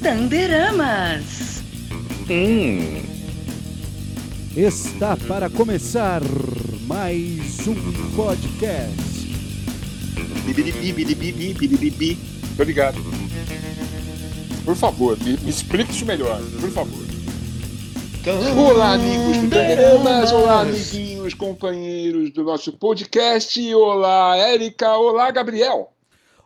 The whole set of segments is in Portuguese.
Tanderamas. Hum. Está para começar mais um podcast. Ligado. Por favor, me, me explique isso melhor, por favor. Olá, amigos do Tanderamas. Olá, amiguinhos, companheiros do nosso podcast. Olá, Érica. Olá, Gabriel.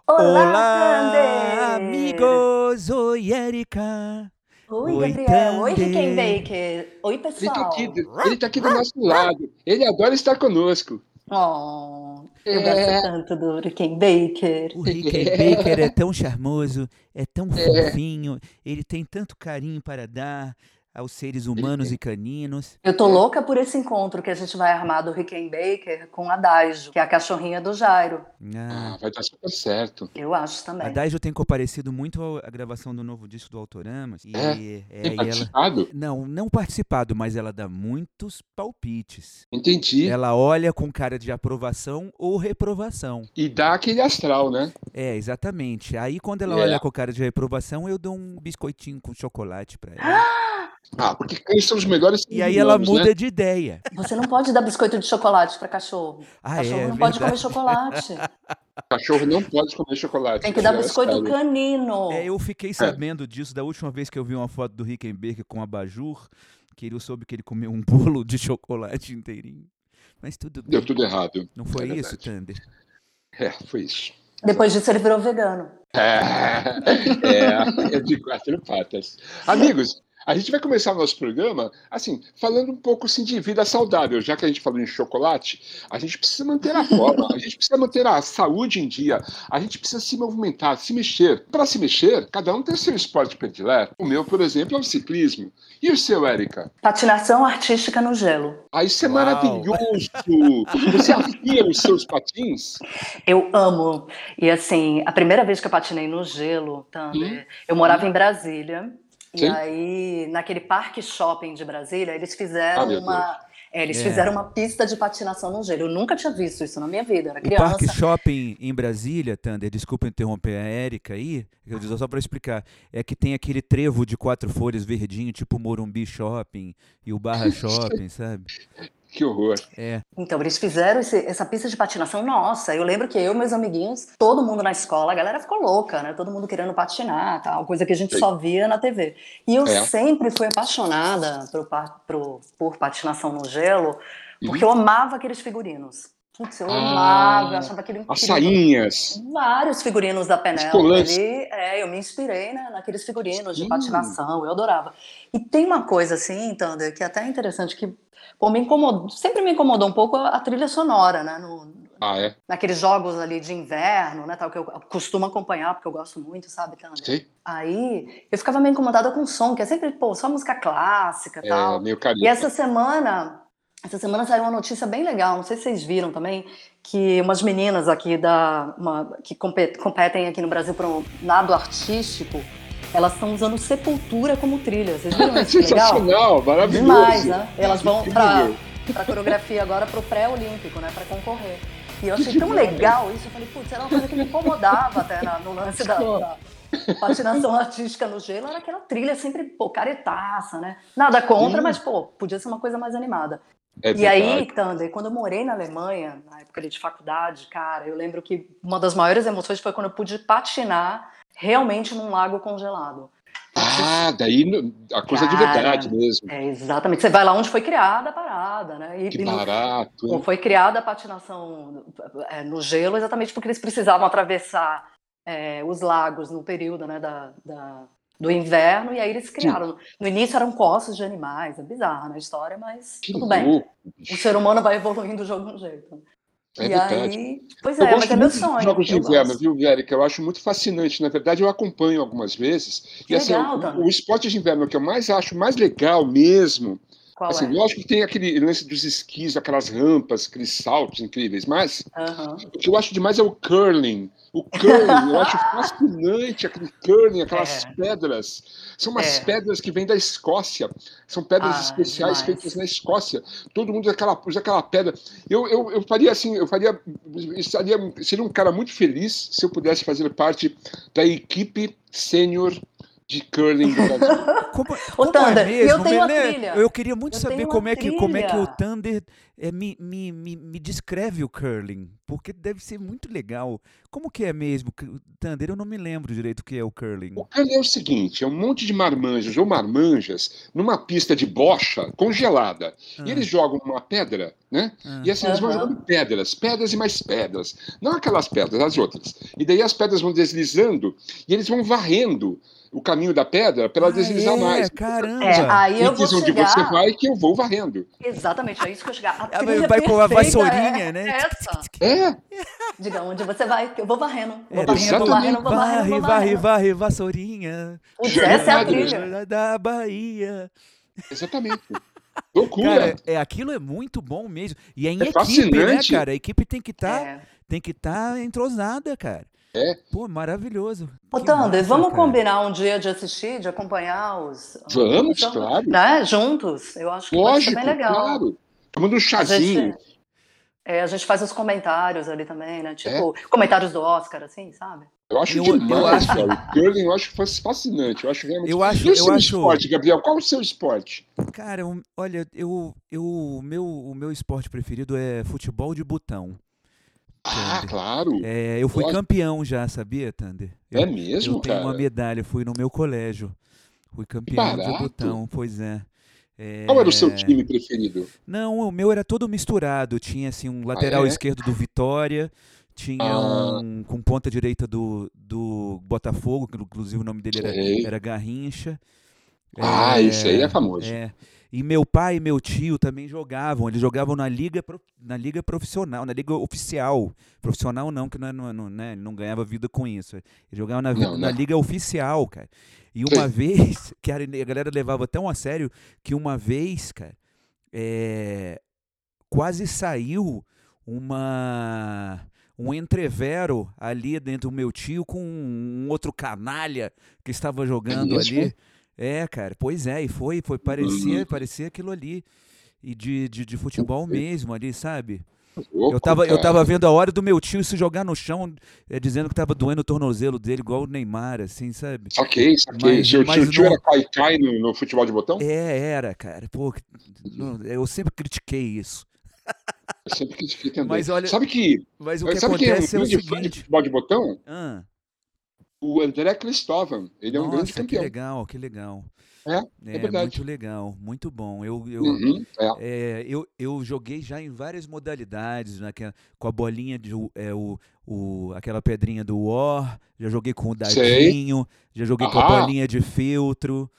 Olá, Tander. Amigos! Oi, Erika! Oi, Oi, Gabriel. Oi, Tander. Rickenbacker. Oi, Ele tá, pessoal. aqui, ele tá aqui do nosso lado. Ele adora estar conosco. Oh, eu É. gosto tanto do Rickenbacker. O Rickenbacker é tão charmoso, é tão fofinho, ele tem tanto carinho para dar aos seres humanos e caninos. Eu tô louca por esse encontro que a gente vai armar do Rickenbacker com a Daijo, que é a cachorrinha do Jairo. Ah, Ah, vai dar super certo. Eu acho a também. Daijo tem comparecido muito ao- à gravação do novo disco do Autoramas. E, É? é, Tem e ela. participado? Não, não participado, mas ela dá muitos palpites. Entendi. Ela olha com cara de aprovação ou reprovação. E dá aquele astral, né? É, exatamente. Aí quando ela É. olha com cara de reprovação, eu dou um biscoitinho com chocolate pra ela. Ah, porque eles são os melhores E aí ela humanos, muda né? de ideia. Você não pode dar biscoito de chocolate para cachorro. Ah, cachorro é, não pode comer chocolate. Cachorro não pode comer chocolate. Tem que dar é biscoito sério. canino. É, eu fiquei sabendo disso da última vez que eu vi uma foto do Rickenbacker com abajur, que eu soube que ele comeu um bolo de chocolate inteirinho. Mas tudo bem. Deu tudo errado. Não foi É isso. Thunder? É, foi isso. Depois disso ele virou vegano. É, é de quatro patas. Amigos, a gente vai começar o nosso programa, assim, falando um pouco assim, de vida saudável. Já que a gente falou em chocolate, a gente precisa manter a forma, a gente precisa manter a saúde em dia, a gente precisa se movimentar, se mexer. Para se mexer, cada um tem seu esporte predileto. O meu, por exemplo, é o ciclismo. E o seu, Érica? Patinação artística no gelo. Ah, isso é Uau. maravilhoso! Você afia os seus patins? Eu amo. E assim, a primeira vez que eu patinei no gelo, Thunder, eu morava em Brasília. E Sim. aí, naquele parque shopping de Brasília, eles Ah, fizeram meu uma. é, eles É. fizeram uma pista de patinação no gelo. Eu nunca tinha visto isso na minha vida. Eu era O criança. Parque Shopping em Brasília, Thunder, desculpa interromper a Érica aí, eu digo só para explicar, é que tem aquele trevo de quatro folhas verdinho, tipo o Morumbi Shopping e o Barra Shopping, sabe? Que horror. É. Então, eles fizeram esse- essa pista de patinação. Nossa, eu lembro que eu e meus amiguinhos, todo mundo na escola, a galera ficou louca, né? Todo mundo querendo patinar, tal, coisa que a gente Sim. só via na TV. E eu É. sempre fui apaixonada pro, pro- por patinação no gelo, porque Uhum. eu amava aqueles figurinos. Putz, eu Ah, amava, eu achava aquilo As incrível. sainhas. Vários figurinos da. Penélope ali, é, eu me inspirei né, naqueles figurinos de Sim. patinação, eu adorava. E tem uma coisa assim, Thunder, que é até interessante, que pô, me incomodou, sempre me incomodou um pouco a, trilha sonora, né, no- Ah, é? naqueles jogos ali de inverno, né, tal, que eu costumo acompanhar, porque eu gosto muito, sabe? Sei. Aí, eu ficava meio incomodada com o som, que é sempre, pô, só música clássica e É, tal. meio E carinho. essa semana, essa semana saiu uma notícia bem legal, não sei se vocês viram também, que umas meninas aqui da uma- que compet- competem aqui no Brasil para um nado artístico, elas estão usando Sepultura como trilha. Vocês viram isso? Sensacional, maravilhoso. Demais, né? Elas vão para para coreografia agora para o pré-olímpico, né, para concorrer. E eu achei tão legal isso, eu falei, putz, era uma coisa que me incomodava até na- no lance da, da patinação artística no gelo, era aquela trilha sempre, pô, caretaça, né? Nada contra, mas, pô, podia ser uma coisa mais animada. É E aí. Thunder, quando eu morei na Alemanha, na época de faculdade, cara, eu lembro que uma das maiores emoções foi quando eu pude patinar realmente num lago congelado. Ah, daí no- a coisa de Cara, verdade mesmo. É, exatamente. Você vai lá onde foi criada a parada, né? E, Que e no- barato. Hein? foi criada a patinação é, no gelo exatamente porque eles precisavam atravessar é, os lagos no período né, da, da- do inverno, e aí eles criaram. No início eram costas de animais, é bizarro na história, mas Que tudo bem. louco. O ser humano vai evoluindo de um jeito. É e verdade. aí, pois Eu é, mas é meu sonho. jogos de inverno, viu, Érica? Eu acho muito fascinante. Na verdade, eu acompanho algumas vezes. Que e assim, legal, o- Tana. o, esporte de inverno que eu mais acho mais legal mesmo Qual Assim, é? lógico que tem aquele lance dos esquis, aquelas rampas, aqueles saltos incríveis, mas Aham. o que eu acho demais é o curling. O curling, eu acho fascinante aquele curling, aquelas É. pedras. São umas É. pedras que vêm da Escócia. São pedras Ah, especiais demais. feitas na Escócia. Todo mundo usa aquela, usa aquela pedra. Eu, eu, eu faria assim, eu faria. Estaria, seria um cara muito feliz se eu pudesse fazer parte da equipe sênior de curling do Brasil. Como, Ô, como Thunder, é e eu mesmo, tenho uma né? trilha. Eu queria muito Eu saber como é, que, como é que o. Thunder é, me, me, me, me descreve o curling, porque deve ser muito legal. Como que é mesmo? Thunder, eu não me lembro direito o que é o curling. O curling é o seguinte: é um monte de marmanjos ou marmanjas numa pista de bocha congelada. E eles jogam uma pedra, né? Ah. E assim, eles vão Aham. jogando pedras, pedras e mais pedras. Não aquelas pedras, as outras. E daí as pedras vão deslizando e eles vão varrendo o caminho da pedra para ela Ah, deslizar é, mais. caramba! É, aí eu E vou diz onde chegar. você vai que eu vou varrendo. Exatamente, é isso que eu chegar. A trilha vai com a vassourinha, é né? Essa. É, Diga onde você vai, que eu vou varrendo. Vou É, varrendo, vou do varrendo, vou varrendo, varre, vou varre, varrendo. varre, vassourinha. Putz, essa é a trilha. Da Bahia. exatamente. Loucura. Cara, é, aquilo é muito bom mesmo. E é em É equipe, né, fascinante. cara? A equipe tem que estar É. tem que estar entrosada, cara. É. Pô, maravilhoso. Ô, massa, vamos cara. combinar um dia de assistir, de acompanhar os. Vamos, os- claro. Né? Juntos. Eu acho que Lógico, bem legal. claro. Tomando um A chazinho. gente, é, a gente faz os comentários ali também, né? Tipo, comentários do Oscar, assim, sabe? Eu acho Eu- eu demais, acho- cara. O curling eu acho fas- fascinante. Eu acho realmente. Eu acho, e o eu seu acho. esporte, Gabriel? Qual o seu esporte? Cara, eu- olha, eu, eu, meu, o meu esporte preferido é futebol de botão. Ah, Thunder. claro. É, eu fui Lógico. campeão já, sabia, Thunder? Eu, É mesmo, eu tenho cara? uma medalha, fui no meu colégio. Fui campeão de botão, pois é. É, Qual era o seu time preferido? Não, o meu era todo misturado. Tinha assim um lateral é? esquerdo do Vitória, tinha Ah. um com ponta direita do, do Botafogo, que inclusive o nome dele era, era Garrincha. Ah, esse aí é famoso. É. E meu pai e meu tio também jogavam. Eles jogavam na liga, na liga profissional, na liga oficial. Profissional não, que não, é- não, não, né, não ganhava vida com isso. Eles jogavam na, Não, na né? liga oficial, cara. E uma vez, que a galera levava tão a sério, que uma vez, cara, é, quase saiu uma um entrevero ali dentro do meu tio com um outro canalha que estava jogando ali. É, cara, pois é, e foi, foi parecia, Uhum. parecia aquilo ali. E de, de, de futebol mesmo ali, sabe? Eu tava, eu tava vendo a hora do meu tio se jogar no chão, é, dizendo que tava doendo o tornozelo dele, igual o Neymar, assim, sabe? Saquei, saquei. Mas- seu, mas tio não- era cai-cai no, no futebol de botão? É, era, cara. Pô, que- não, eu sempre critiquei isso. Eu sempre critiquei também. Mas olha, sabe que, Mas o que sabe quem é um acontece é, o fã de seguinte. futebol de botão? Ah, O André Cristóvão. Ele é um grande nossa, que campeão. legal, que legal. É, É, verdade. muito legal, muito bom. Eu, eu, Uhum, é. É, eu, eu joguei já em várias modalidades, naquela, com a bolinha de é, o, o, aquela pedrinha do War, já joguei com o Sei. dadinho, já joguei com a Aham. bolinha de filtro,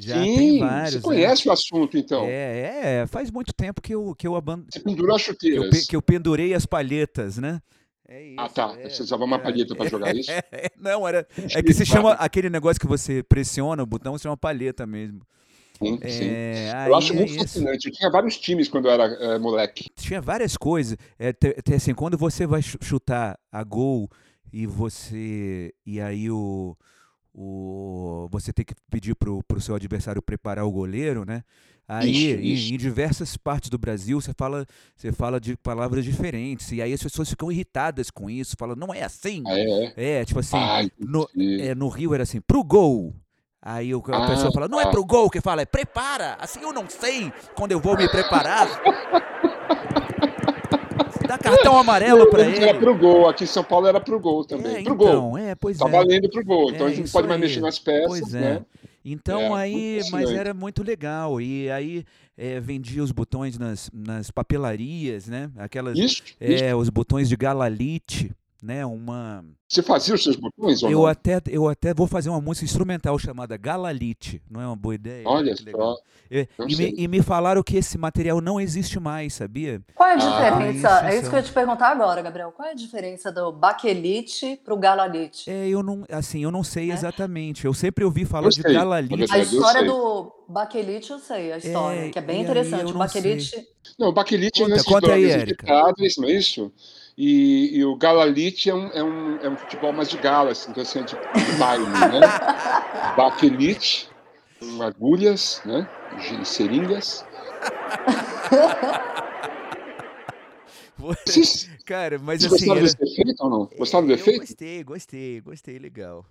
já Sim, tem vários. você né? conhece o assunto, então. É, é, faz muito tempo que eu, que eu, aban- Você pendurou que eu, que eu pendurei as palhetas, né? É isso, Ah, tá. é, Você usava uma é, palheta para jogar isso? é, não, era, é que se chama, aquele negócio que você pressiona o botão, se chama palheta mesmo. Sim, sim. É, Eu acho é muito isso. fascinante. Eu tinha vários times quando eu era eh, moleque. tinha várias coisas. É, assim, quando você vai chu- chutar a gol e você e aí o, o você tem que pedir pro, pro seu adversário preparar o goleiro, né? Aí em-. Em, diversas partes do Brasil você fala você fala de palavras diferentes e aí as pessoas ficam irritadas com isso, falam não é assim. Ah, é? É tipo assim, Ah, no, é, no Rio era assim, pro gol. Aí o- a Ah, pessoa fala, não é tá. pro gol que fala, é prepara. Assim eu não sei quando eu vou me preparar. Dá cartão amarelo pra Antes Era ele. pro gol. Aqui em São Paulo era pro gol também. É, pro gol. então, é, pois Tá é. valendo pro gol. Então É, a gente não pode mais aí. mexer nas peças, Pois é. Então É, aí, mas era muito legal. E aí é, vendia os botões nas, nas papelarias, né? Aquelas, Isso, isso. é, os botões de galalite, né, uma Você fazia os seus botões ou eu não? até eu até vou fazer uma música instrumental chamada Galalite, não é uma boa ideia? Olha Que legal. só. É, não e, me, e me falaram que esse material não existe mais, sabia? Qual é a Ah, diferença? isso, é isso que eu ia te perguntar agora, Gabriel. Qual é a diferença do baquelite pro galalite? É, eu não, assim, eu não sei É? exatamente. Eu sempre ouvi falar Eu de Galalite. A história do baquelite eu sei, a história, É, que é bem e aí interessante. O baquelite, Não, o baquelite é Conta, conta aí, drogas injetáveis, não é isso? E, e o galalite é um, é, um, é um futebol mais de gala, assim, então assim, é de, de baile, né? Baquelite, com agulhas, né? de Seringas. Vocês, Cara, mas vocês assim, gostaram era... desse efeito ou não? Gostaram do eu efeito? gostei, gostei, gostei, legal.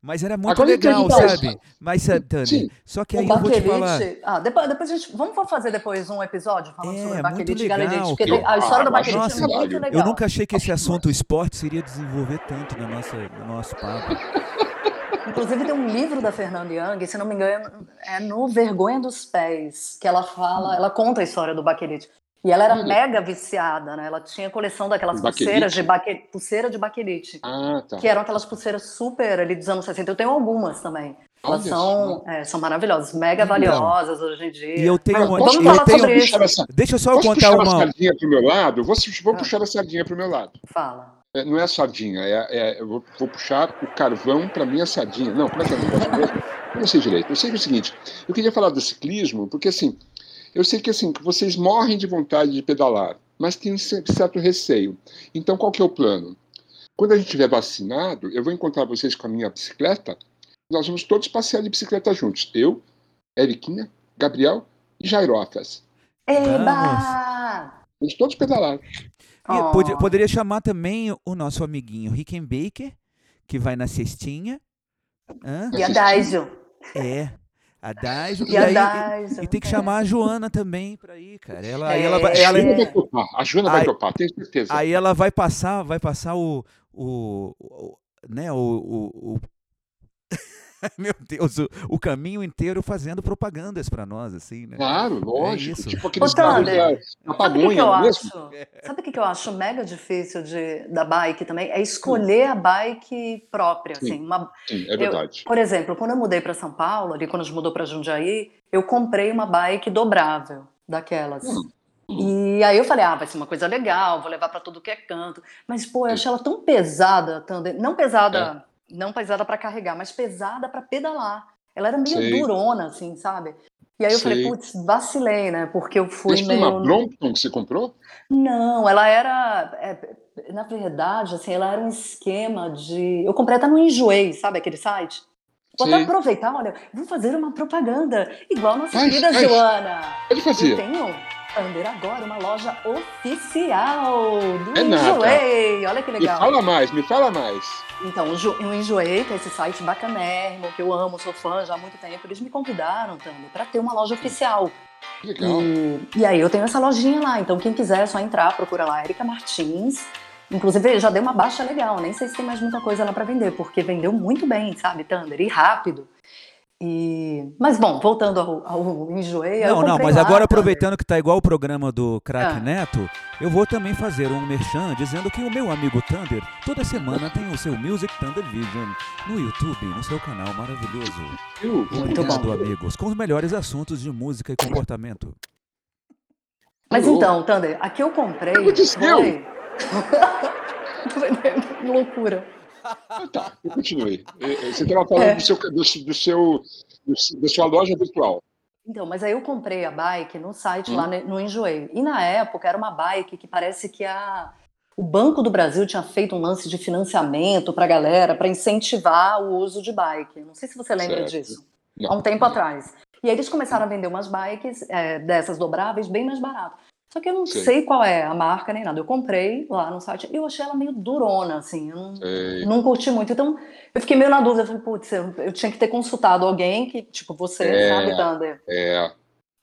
Mas era muito Agora eu legal, sabe? Mas, Sim. só que o aí eu vou te falar. Ah, depois, depois a gente. Vamos fazer depois um episódio falando É, sobre baquelite e galalite. Porque tem- a história do Ah, eu acho baquelite nossa, é muito legal. Eu nunca achei que esse assunto esporte seria desenvolver tanto na nossa, no nosso papo. Inclusive tem um livro da Fernanda Young, se não me engano, é no Vergonha dos Pés, que ela fala, ela conta a história do baquelite. E ela era Olha. mega viciada, né? Ela tinha coleção daquelas Baquelite? pulseiras de baque... pulseira de baquelite, Ah, tá. que eram aquelas pulseiras super ali dos anos 60. Eu tenho algumas também. Elas Olha são, é, são maravilhosas, mega Então, valiosas hoje em dia. E eu tenho uma. vamos eu falar tenho, sobre isso. essa, Deixa eu só eu posso contar puxar a uma. sardinha pro meu lado? Vou, vou Ah. puxar a sardinha pro meu lado. Fala. É, não é a sardinha, é, é- eu vou, vou puxar o carvão para minha sardinha. Não, como é que é o negócio mesmo? Eu não sei direito. Eu sei que é o seguinte, eu queria falar do ciclismo, porque assim, eu sei que assim, que vocês morrem de vontade de pedalar, mas tem um cer- certo receio. Então, qual que é o plano? Quando a gente estiver vacinado, eu vou encontrar vocês com a minha bicicleta, nós vamos todos passear de bicicleta juntos. Eu, Eriquinha, Gabriel e Jairofas. Eba! Vamos todos pedalar. E Oh. pode- poderia chamar também o nosso amiguinho Rickenbacker, que vai na cestinha. Hã? E a Daisio. É. A Daiso. E a aí- Daisio. E tem que é. chamar a Joana também pra ir, cara. Ela, aí É. ela, vai, A ela, Joana vai topar, a Joana vai Ai. topar, tenho certeza. aí ela vai passar, vai passar o, o, o- né, o, o, o- meu Deus, o, o caminho inteiro fazendo propagandas pra nós, assim, né? Claro, lógico. isso. Tipo aqueles Thunder, da, da Sabe o que, que pagonha, eu é? Sabe o que, que eu acho mega difícil de, da bike também? É escolher a bike própria. Sim. Assim, uma, Sim, é verdade. por exemplo, quando eu mudei para São Paulo, ali quando a gente mudou para Jundiaí, eu comprei uma bike dobrável, daquelas. Hum. E aí eu falei, ah, vai ser uma coisa legal, vou levar para tudo que é canto. Mas, pô, eu achei ela tão pesada, Thunder. não pesada, É. não pesada para carregar, mas pesada para pedalar. Ela era meio Sei. durona, assim, sabe? E aí eu falei, Sei. putz, vacilei, né? Porque eu fui foi meio. uma Brompton que você comprou? Não, ela era. é, na verdade, assim, ela era um esquema de. Eu comprei até no Enjoei, sabe aquele site? Vou até aproveitar, olha, vou fazer uma propaganda, igual a nossa Faz, querida faz. Joana. Pode Eu fazer. tenho, Thunder, agora uma loja oficial do É. Enjoei. Olha que Me legal. fala mais, me fala mais. Então, o Jo- o Enjoei, que é esse site bacanérrimo, que eu amo, sou fã já há muito tempo, eles me convidaram, Thunder, para ter uma loja oficial. Legal. E, e aí eu tenho essa lojinha lá, então quem quiser é só entrar, procura lá, Erika Martins. Inclusive já deu uma baixa legal, nem sei se tem mais muita coisa lá para vender, porque vendeu muito bem, sabe, Thunder, e rápido. E... Mas bom, voltando ao, ao Enjoei, eu Não, não, mas lá, agora aproveitando que tá igual o programa do Crack Ah. Neto, eu vou também fazer um merchan dizendo que o meu amigo Thunder toda semana tem o seu Music Thunder Vision no YouTube, no seu canal maravilhoso. Muito Obrigado, bom. amigos, com os melhores assuntos de música e comportamento. Mas então, Thunder, aqui eu comprei. O que aconteceu? Foi... Loucura. Ah, tá, eu continuei. Eh, eh, Você estava falando É. do seu, do, do seu, do- da sua loja virtual. Então, mas aí eu comprei a bike no site Hum. lá no Enjoei. E na época era uma bike que parece que a, o Banco do Brasil tinha feito um lance de financiamento para a galera, para incentivar o uso de bike. Não sei se você lembra Certo. disso. Não. Há um tempo atrás. E aí eles começaram a vender umas bikes é, dessas dobráveis bem mais barato. Só que eu não Sei. sei qual é a marca nem nada. Eu comprei lá no site e eu achei ela meio durona, assim. Eu não, Sei. não curti muito. Então, eu fiquei meio na dúvida. Eu falei, putz, eu, eu tinha que ter consultado alguém que, tipo, você, É. sabe, Thunder? É,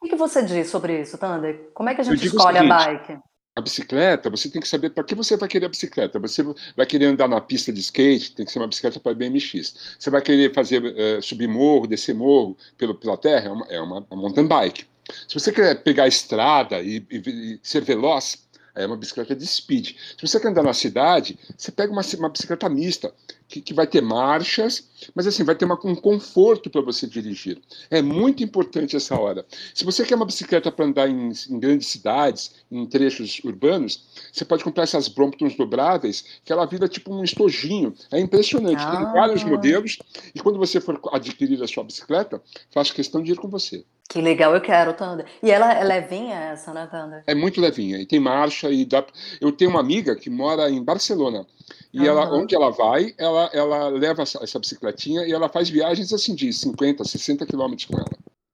O que você diz sobre isso, Thunder? Como é que a gente escolhe a seguinte, bike? a bicicleta, você tem que saber para que você vai querer a bicicleta. Você vai querer andar na pista de skate, tem que ser uma bicicleta para BMX. Você vai querer fazer eh, subir morro, descer morro pelo, pela terra, é uma, é uma, uma mountain bike. Se você quer pegar a estrada e, e- e ser veloz, é uma bicicleta de speed. Se você quer andar na cidade, você pega uma, uma bicicleta mista, que, que vai ter marchas, mas assim, vai ter uma, um conforto para você dirigir. É muito importante essa hora. Se você quer uma bicicleta para andar em, em, grandes cidades, em trechos urbanos, você pode comprar essas Bromptons dobráveis, que ela vira tipo um estojinho. É impressionante. Ah. Tem vários modelos, e quando você for adquirir a sua bicicleta, faço questão de ir com você. Que legal, eu quero, Thunder. E ela é levinha essa, né, Thunder? É muito levinha. E tem marcha e dá. Eu tenho uma amiga que mora em Barcelona. E uhum. ela, onde ela vai, ela, ela leva essa, essa, bicicletinha e ela faz viagens assim de 50, 60 quilômetros com ela.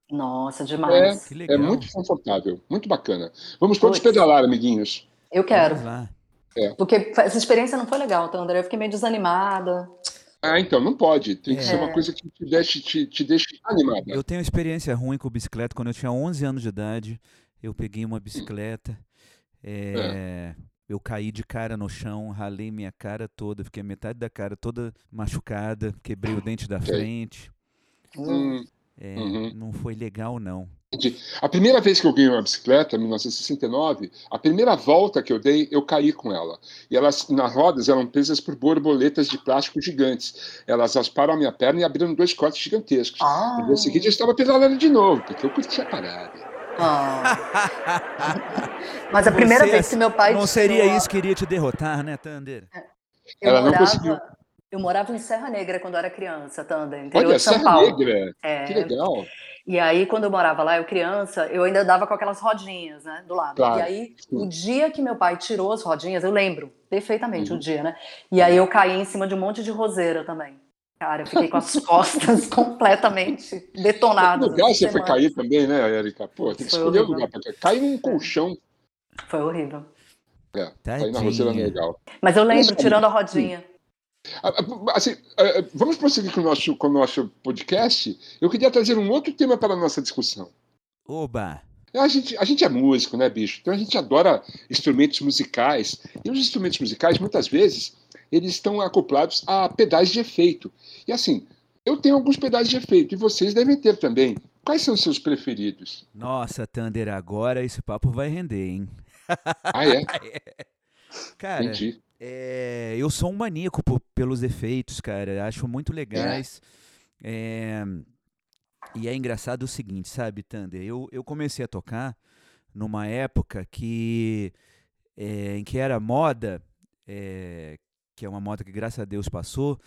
Nossa, demais. É, é muito confortável, muito bacana. Vamos todos Puts. pedalar, amiguinhos. Eu quero. É. Porque essa experiência não foi legal, Thunder. Eu fiquei meio desanimada. Ah, então, não pode. Tem que é. ser uma coisa que te deixe, te, te deixe animada. Eu tenho experiência ruim com bicicleta. Quando eu tinha 11 anos de idade, eu peguei uma bicicleta. É, é. Eu caí de cara no chão, ralei minha cara toda, fiquei metade da cara toda machucada, quebrei o dente da okay. frente. Hum. É, uhum. Não foi legal, não. A primeira vez que eu ganhei uma bicicleta, em 1969, a primeira volta que eu dei, eu caí com ela. E elas, nas rodas, eram presas por borboletas de plástico gigantes. Elas asparam a minha perna e abriram dois cortes gigantescos. Ah. No dia seguinte, eu estava pedalando de novo, porque eu curti a parada. Ah. Mas a primeira vez que meu pai. Não seria isso que iria te derrotar, né, Thunder? Eu ela morava... não conseguiu. Eu morava em Serra Negra quando eu era criança, Thunder, interior Olha, de São Serra Paulo. Negra, é. que legal. E aí, quando eu morava lá, eu criança, eu ainda dava com aquelas rodinhas, né, do lado. Claro. E aí, o dia que meu pai tirou as rodinhas, eu lembro perfeitamente uhum. o dia, né? E aí eu caí em cima de um monte de roseira também. Cara, eu fiquei com as costas completamente detonadas. Que lugar você foi cair também, né, Erika? Pô, tem que foi escolher o lugar para cair. Cair num colchão. Foi horrível. É, cair na roseira não é legal. Mas eu lembro, tirando a rodinha. Assim, vamos prosseguir com o, nosso, com o nosso podcast. Eu queria trazer um outro tema para a nossa discussão. Oba! A gente, a gente é músico, né, bicho? Então a gente adora instrumentos musicais. E os instrumentos musicais, muitas vezes, eles estão acoplados a pedais de efeito. E assim, eu tenho alguns pedais de efeito e vocês devem ter também. Quais são os seus preferidos? Nossa, Thunder, agora esse papo vai render, hein? Ah, é? Cara, Entendi. É, eu sou um maníaco por, pelos efeitos, cara. Acho muito legais. É. É, e é engraçado o seguinte, sabe, Thunder? Eu, eu comecei a tocar numa época que é, em que era moda, é, que é uma moda que graças a Deus passou,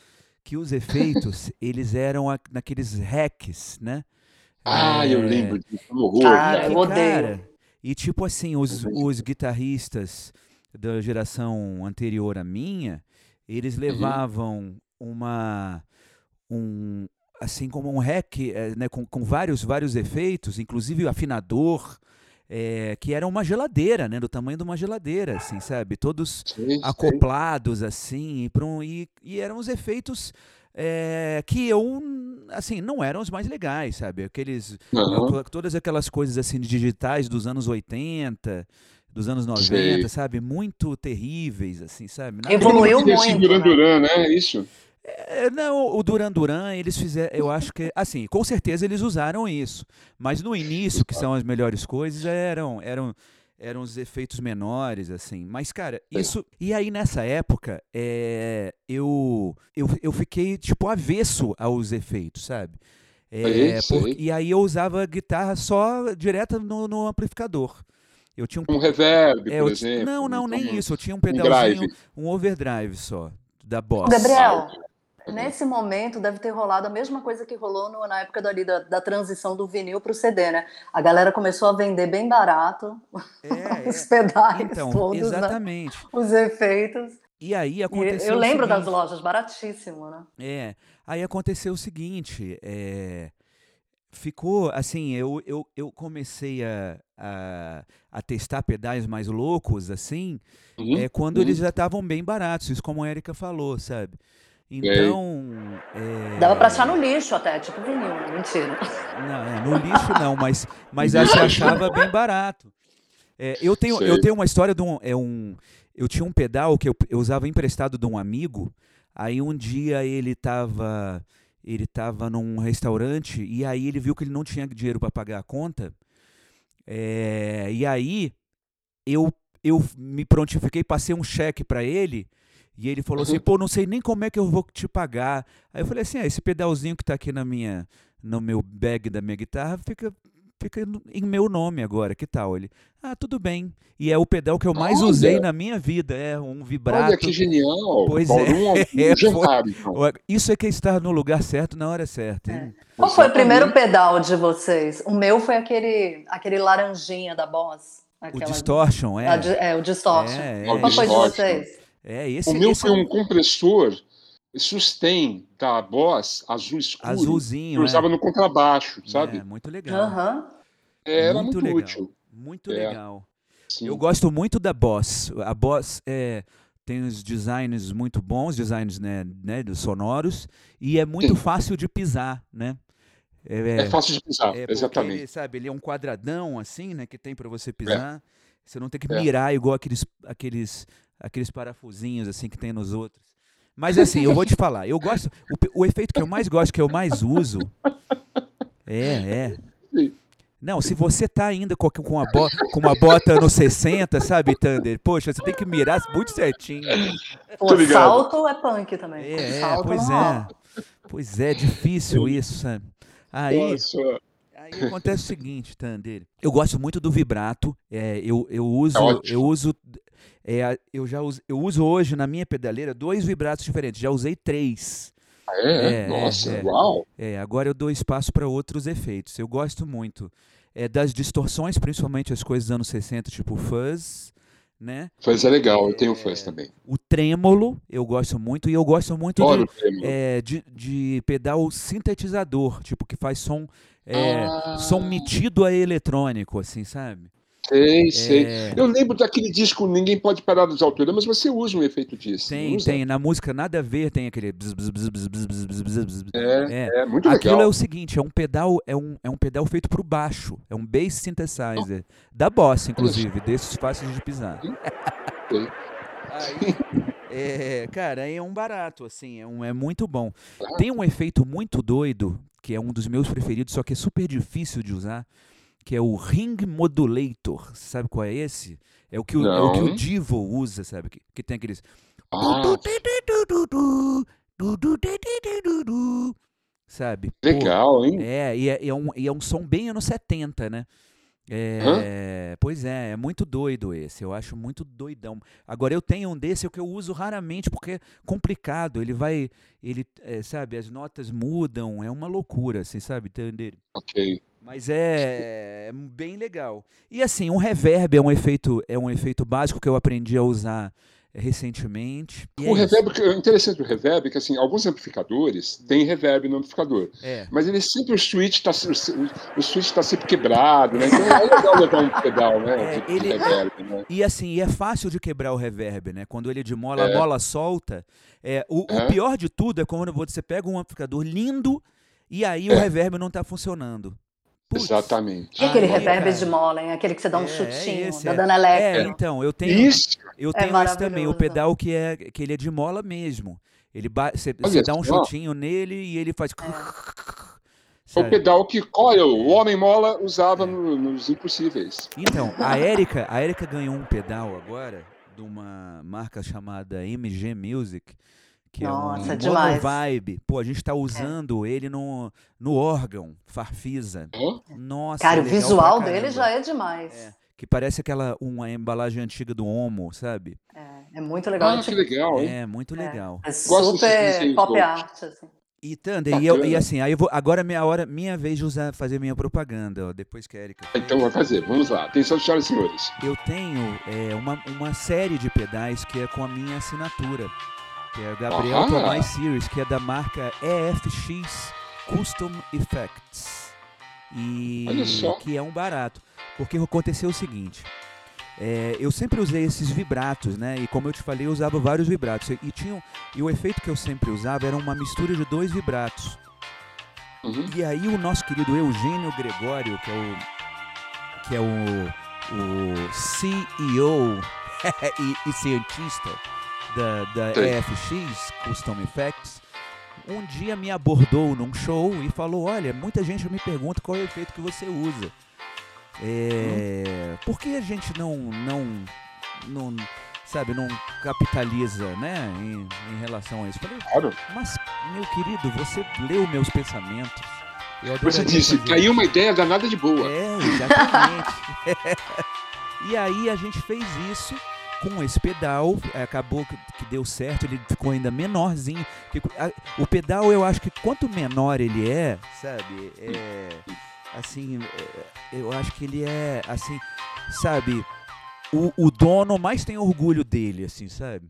que os efeitos eles eram a, naqueles hacks, né? Ah, eu lembro disso. Horror, cara, eu odeio. Cara, e tipo assim, os, os guitarristas da geração anterior à minha, eles uhum. levavam uhum. uma um assim como um hack é, né, com, com vários vários efeitos, inclusive o afinador, é, que era uma geladeira, né, do tamanho de uma geladeira, assim, sabe? Todos sim, acoplados sim. assim, e, um, e, e eram os efeitos é, que eu assim não eram os mais legais, sabe? Aqueles uhum. todas aquelas coisas assim digitais dos anos 80, dos anos 90, Sei. sabe? Muito terríveis, assim, sabe? Nada Evoluiu muito. Duran? Duran, né? É isso? É, não, o Duran Duran, eles fizeram, eu acho que, assim, com certeza eles usaram isso, mas no início, que são as melhores coisas, eram, eram, eram os efeitos menores, assim, mas, cara, isso, e aí nessa época, é, eu, eu, eu fiquei, tipo, avesso aos efeitos, sabe? É, por, e aí eu usava guitarra só direta no, no amplificador. Eu tinha um, um reverb, é, por exemplo. Não, não, nem um, isso. Eu tinha um pedalzinho, um, um overdrive só, da Boss. Gabriel, nesse momento deve ter rolado a mesma coisa que rolou no, na época da, da transição do vinil para o CD, né? A galera começou a vender bem barato é, os é. pedais então, todos, né? exatamente. Né? os efeitos. E aí aconteceu. eu lembro das lojas, baratíssimo, né? É. Aí aconteceu o seguinte: é, ficou assim, eu, eu, eu comecei a, a, a testar pedais mais loucos, assim, uhum, é, quando uhum. eles já estavam bem baratos, isso como a Erika falou, sabe? Então. É... Dava pra achar no lixo até, tipo vinil, né? mentira. Não, é, no lixo não, mas, mas se achava bem barato. É, eu, tenho, eu tenho uma história de um, é um. Eu tinha um pedal que eu, eu usava emprestado de um amigo. Aí um dia ele estava ele estava num restaurante e aí ele viu que ele não tinha dinheiro para pagar a conta. É, e aí eu eu me prontifiquei, passei um cheque para ele. E ele falou assim, Uhum. pô, não sei nem como é que eu vou te pagar. Aí eu falei assim, ah, esse pedalzinho que tá aqui na minha, no meu bag da minha guitarra fica, fica em meu nome agora, que tal? Ele, ah, tudo bem. E é o pedal que eu mais Olha! usei na minha vida, é um vibrato. Olha que genial. Pois Paulo, é. É, jantar, então. Isso é que é estar no lugar certo na hora certa. hein? Qual foi o primeiro pedal de vocês? O meu foi aquele, aquele laranjinha da Boss. O aquela- Distortion, é. a é, o Distortion. É, O Qual foi de Distortion. vocês? é, esse, O meu esse foi é um compressor sustain da Boss azul escuro. azulzinho. que eu usava é. no contrabaixo, sabe? É, muito legal. Aham. É, Era muito, legal. útil. Muito É. legal. sim. Eu gosto muito da Boss. A Boss é, tem os designs muito bons, designs né, né, dos sonoros, e é muito Sim. fácil de pisar, né? É fácil de pisar, é porque exatamente. Ele, sabe, ele é um quadradão assim, né, que tem para você pisar. Você não tem que É. mirar igual aqueles, aqueles, aqueles parafusinhos assim que tem nos outros. Mas assim, eu vou te falar, eu gosto. O, o efeito que eu mais gosto, que eu mais uso, é, é. Não, se você tá ainda com, com, a bo- com uma bota no 60, sabe, Thunder? Poxa, você tem que mirar muito certinho. O salto é punk também. É, é, salto pois é. Pois é, difícil isso, sabe? Aí, Nossa, aí acontece o seguinte, Thunder. Eu gosto muito do vibrato. É, eu, eu uso, É eu uso, é, eu já uso, eu uso hoje na minha pedaleira dois vibratos diferentes. Já usei três. é, É, nossa, é, é. uau. É, agora eu dou espaço para outros efeitos. Eu gosto muito é, das distorções, principalmente as coisas dos anos 60, tipo fuzz, né? Fuzz é legal, eu tenho fuzz também. O trêmolo, eu gosto muito. E eu gosto muito de, é, de, de pedal sintetizador, tipo, que faz som, é, Ah. som metido a eletrônico, assim, sabe? Sei, sei. É, Eu lembro daquele disco Ninguém Pode Parar dos Autores, mas você usa um efeito disso. tem, usa? tem. Na música Nada a Ver tem aquele. bzz, bzz, bzz. É, É. é, muito Aquilo legal. é o seguinte, é um pedal, é um, é um pedal feito pro baixo, é um bass synthesizer da Boss, inclusive, desses fáceis de pisar. Sei. Aí, é, cara, é um barato, assim, é, um, é muito bom. Tem um efeito muito doido, que é um dos meus preferidos, só que é super difícil de usar, que é o Ring Modulator. Você sabe qual é esse? É o que o, é o, que o. Divo usa, sabe? Que, que tem aqueles. Ah, Sabe? Pô, legal, hein? é, e é, e é um, e é um som bem anos 70, né? É, pois é, é muito doido esse, eu acho muito doidão. Agora eu tenho um desse que eu uso raramente porque é complicado, ele vai, ele, é, sabe, as notas mudam, é uma loucura, assim, sabe, entender? Ok. Mas é, é bem legal. E assim, um reverb é um efeito, é um efeito básico que eu aprendi a usar recentemente. É O isso. reverb, o interessante do reverb é que assim, alguns amplificadores têm reverb no amplificador, É. mas ele sempre o switch está o switch tá sempre quebrado, né? Então é legal levar um pedal, né? É, de, de ele- reverb, né? E assim, e é fácil de quebrar o reverb, né? Quando ele é de mola, É. a mola solta. É, o, o É. pior de tudo é quando você pega um amplificador lindo e aí o É. reverb não tá funcionando. Putz. Exatamente. E aquele reverb cara. de mola, hein? Aquele que você dá um É, chutinho, esse, da é. Dana É, Electra. então, eu tenho, Isso. eu É tenho esse também, o pedal que é que ele é de mola mesmo. Ele você dá um chutinho nele e ele faz É o sabe? pedal que Coil, o Homem Mola, usava no- nos Impossíveis. Então, a Erika, a Erika ganhou um pedal agora de uma marca chamada MG Music, que Nossa, é um demais. monovibe. Pô, a gente tá usando ele no, no órgão, Farfisa. Hã? Nossa, Cara, é o visual dele já é demais. É, que parece aquela uma embalagem antiga do Homo, sabe? É, é muito legal. Ah, Tipo, que legal, hein? É, muito legal. é super pop art, assim. E Thunder, e, eu, e assim, aí eu vou, agora é minha hora, minha vez de usar, fazer minha propaganda, ó, depois que a Erika. Então vai fazer, vamos lá. Atenção, senhoras e senhores. Eu tenho é, uma, uma série de pedais que é com a minha assinatura, que é Gabriel Aham. Tomás Series, que é da marca EFX Custom Effects. E Olha só. que é um barato. Porque aconteceu o seguinte. é, eu sempre usei esses vibratos, né? E como eu te falei, eu usava vários vibratos. E, tinham, e o efeito que eu sempre usava era uma mistura de dois vibratos. Uhum. E aí o nosso querido Eugênio Gregório, que é o, que é o, o CEO e, e cientista da, da. EFX, Custom Effects, um dia me abordou num show e falou, olha, muita gente me pergunta qual é o efeito que você usa. É, Por que a gente não, não, não sabe, não capitaliza, né, em, em relação a isso. Falei, Claro. mas, meu querido, você leu meus pensamentos. Você disse, caiu uma ideia danada de boa. é, exatamente. e aí a gente fez isso com esse pedal, é, acabou que, deu certo, ele ficou ainda menorzinho. O pedal, eu acho que quanto menor ele é, sabe, é, assim, é, eu acho que ele é, assim, sabe, o, o dono mais tem orgulho dele, assim, sabe?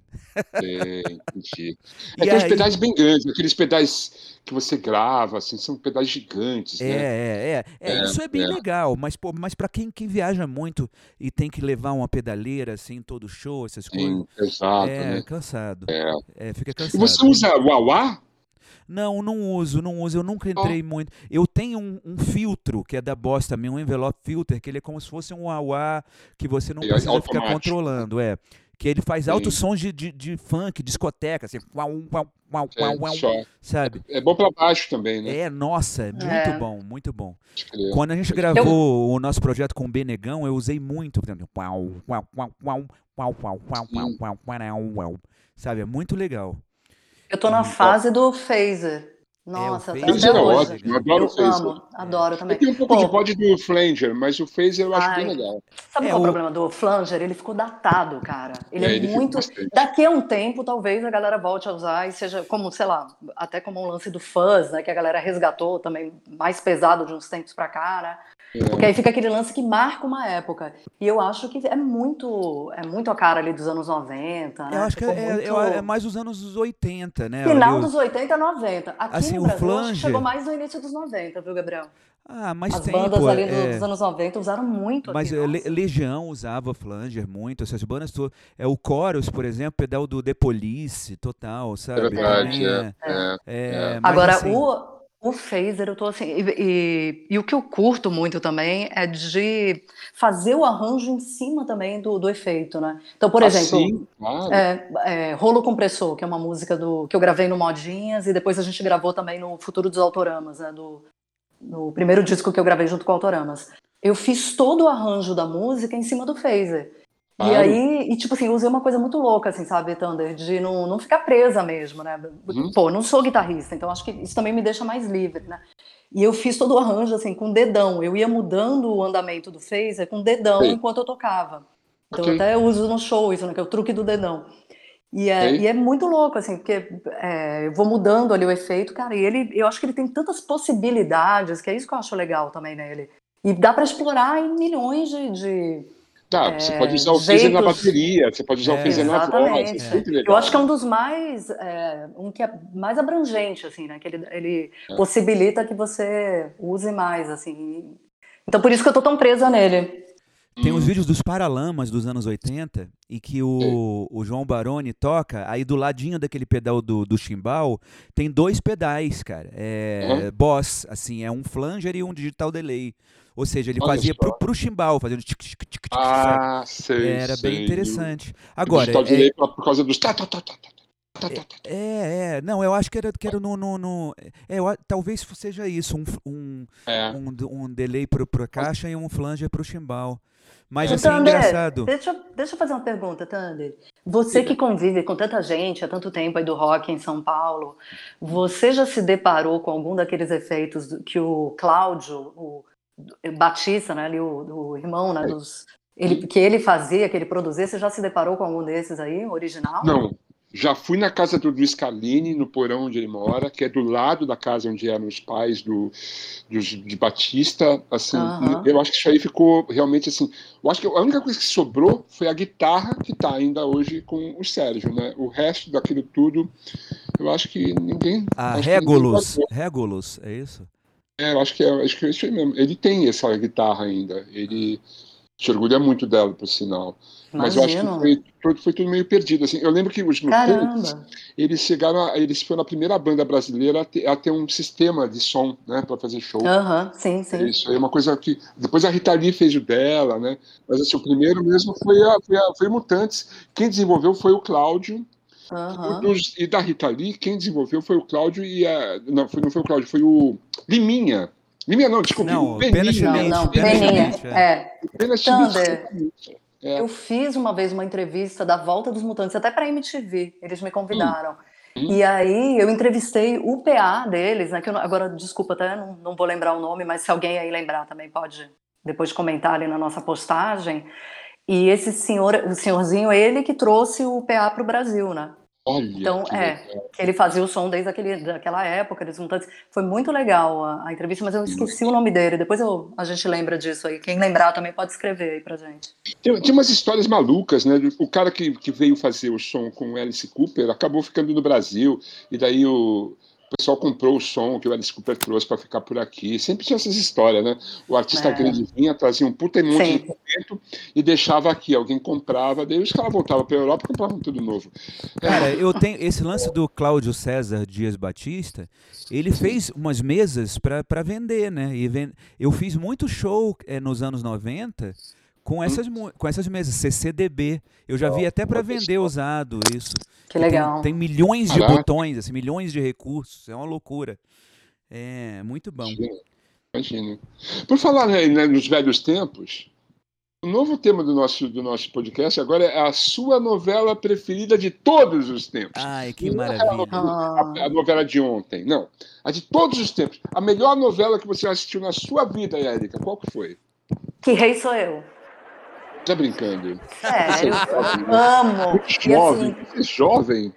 É, entendi. E É, uns aí- pedais bem grandes, aqueles pedais que você grava, assim, são pedais gigantes, É, né? é, é, é, É, Isso é bem é. legal, mas, pô, mas para quem, quem viaja muito e tem que levar uma pedaleira, assim, todo show, essas coisas. Sim, exato, É, né? cansado. É. É, fica E cansado. você usa o Auá? Não, não uso, não uso. Eu nunca entrei muito. Eu tenho um, um filtro que é da Boss também, um envelope filter, que ele é como se fosse um AUA que você não E é precisa ficar controlando, é. Que ele faz altos sons de, de, de funk, discoteca, assim, uau, uau, uau, É, uau, uau, só. sabe? É bom pra baixo também, né? É, nossa, é muito É. bom, muito bom. Quando a gente Eu- gravou o nosso projeto com o Benegão, eu usei muito, por exemplo, uau, uau, uau, uau, uau, uau, uau, uau, Sim. uau, uau, uau, sabe? É muito legal. Eu tô na Hum, fase do phaser. Nossa, o até phaser é hoje. ótimo, eu adoro eu o phaser. amo, adoro também. Eu tenho um pouco Pô, de bode do Flanger, mas o Phaser eu acho Ai. bem legal. Sabe É, qual é o o- problema do flanger? Ele ficou datado, cara. Ele É, é, ele muito. Daqui a um tempo, talvez a galera volte a usar e seja como, sei lá, até como um lance do fuzz, né? Que a galera resgatou também, mais pesado de uns tempos pra cá, né? É. Porque aí fica aquele lance que marca uma época. E eu acho que é muito, é muito a cara ali dos anos 90, né? Eu acho que Ficou é, muito- eu- é mais os anos 80, né? Final ali o- dos 80, 90. Aqui Assim, no o Brasil, eu que flanger- chegou mais no início dos 90, viu, Gabriel? Ah, mais As tempo. bandas ali é. dos anos 90 usaram muito Mas aqui. eh, Le-. Legião usava flanger muito, essas bandas todas. É o Chorus, por exemplo, pedal do The Police, total, É sabe? verdade, é. é, é. é, mas Agora, assim, o, o phaser, eu tô assim. E, e- e o que eu curto muito também é de fazer o arranjo em cima também do, do efeito, né? Então, por exemplo, Assim, claro. é, é, Rolo Compressor, que é uma música do, que eu gravei no Modinhas, e depois a gente gravou também no Futuro dos Autoramas, né? Do, no primeiro disco que eu gravei junto com o Autoramas. Eu fiz todo o arranjo da música em cima do phaser. E Claro. aí, e tipo assim, eu usei uma coisa muito louca, assim, sabe, Thunder, de não, não ficar presa mesmo, né? Uhum. Pô, não sou guitarrista, então acho que isso também me deixa mais livre, né? E eu fiz todo o arranjo, assim, com dedão. Eu ia mudando o andamento do phaser com dedão Sei. enquanto eu tocava. Então Ok. eu até uso no show isso, né? Que é o truque do dedão. E é, Ok. e é muito louco, assim, porque é, eu vou mudando ali o efeito, cara, e ele, eu acho que ele tem tantas possibilidades, que é isso que eu acho legal também nele. E dá pra explorar em milhões de, de- Tá, você é, pode usar o Phaser na bateria, você pode usar É, o Phaser na voz, é sempre legal. Eu acho que é um dos mais, é, um que é mais abrangente, assim, né? Que ele, ele É. possibilita que você use mais, assim. Então por isso que eu tô tão presa nele. Tem os Hum, vídeos dos Paralamas dos anos 80 e que o, o João Baroni toca, aí do ladinho daquele pedal do, do chimbal tem dois pedais, cara. É Uhum. boss, assim, é um flanger e um digital delay. Ou seja, ele Olha fazia pro, pro chimbal, fazendo tic, tic, tic, tic? Ah, sei, Era sei. bem interessante. Agora, digital é, por por causa dos tá, tá, tá, tá, é, é, não, eu acho que era, que era no, no, no- é, eu a- talvez seja isso, um, um, É. um, um delay pro, pro caixa e um flanger pro chimbal. Mas É. assim, é Thunder, engraçado. Deixa, eu- deixa eu fazer uma pergunta, Thunder. Você que convive com tanta gente há tanto tempo aí do rock em São Paulo, você já se deparou com algum daqueles efeitos que o Cláudio, o Batista, né, ali, o, o irmão, né, dos, ele, que ele fazia, que ele produzia, você já se deparou com algum desses aí, original? Não, já fui na casa do Luiz Carlini, no porão onde ele mora, que é do lado da casa onde eram os pais do, dos, de Batista. Assim, Aham. eu acho que isso aí ficou realmente assim. Eu acho que a única coisa que sobrou foi a guitarra que está ainda hoje com o Sérgio, né? O resto daquilo tudo, eu acho que ninguém. A Regulus. Regulus, é isso? É, eu acho que é, acho que é isso aí mesmo. Ele tem essa guitarra ainda. Ele se orgulha muito dela, por sinal. Mas eu acho que foi, tudo- foi tudo meio perdido. Assim. Eu lembro que os Mutantes, eles chegaram, a, eles foram a primeira banda brasileira a ter, a ter um sistema de som, né, para fazer show. Aham, sim, sim. Isso aí é uma coisa que depois a Rita Lee fez o dela, né? Mas assim, o primeiro mesmo foi a, foi a foi Mutantes. Quem desenvolveu foi o Cláudio. E, dos- e da Rita Lee, quem desenvolveu foi o Cláudio e a não, foi, não foi o Cláudio, foi o Liminha. Liminha não, desculpe, Não, Beninha. Schmidt, É. Pena Thunder. É. Eu fiz uma vez uma entrevista da Volta dos Mutantes, até para MTV, eles me convidaram. Hum. E aí eu entrevistei o PA deles, né? Que não- agora, desculpa, até não, não vou lembrar o nome, mas se alguém aí lembrar também pode depois comentar ali na nossa postagem. E esse senhor, o senhorzinho, ele que trouxe o PA para o Brasil, né? Olha, Então, que é, legal. ele fazia o som desde aquele, daquela época, eles mutantes. Foi muito legal a, a entrevista, mas eu esqueci o nome dele. Depois eu- a gente lembra disso aí. Quem lembrar também pode escrever aí pra gente. Tem, tem umas histórias malucas, né? O cara que, que veio fazer o som com o Alice Cooper acabou ficando no Brasil, e daí o, o pessoal comprou o som que o Alice Cooper trouxe para ficar por aqui. Sempre tinha essas histórias, né? O artista É. grande vinha, trazia um puta monte de Sim. equipamento e deixava aqui. Alguém comprava, daí os caras voltavam para a Europa e compravam tudo novo. Cara, eu tenho esse lance do Cláudio César Dias Batista. Ele fez umas mesas para vender, né? E ven- Eu fiz muito show eh, nos anos 90 com essas, mu- com essas mesas, CCDB. Eu já vi até para vender usado isso. Que tem- legal. Tem, milhões de Caraca. botões, assim, milhões de recursos. É uma loucura. É muito bom. Imagina, imagina. Por falar né, né, nos velhos tempos, o novo tema do nosso, do nosso podcast agora é a sua novela preferida de todos os tempos. Ai, que Não é maravilha. Ah, a, a novela de ontem, não. A de todos os tempos. A melhor novela que você assistiu na sua vida, Érica, qual que foi? que rei sou eu. Tá brincando? Sério. É jovem, né? Amo. E jovem, assim, é jovem.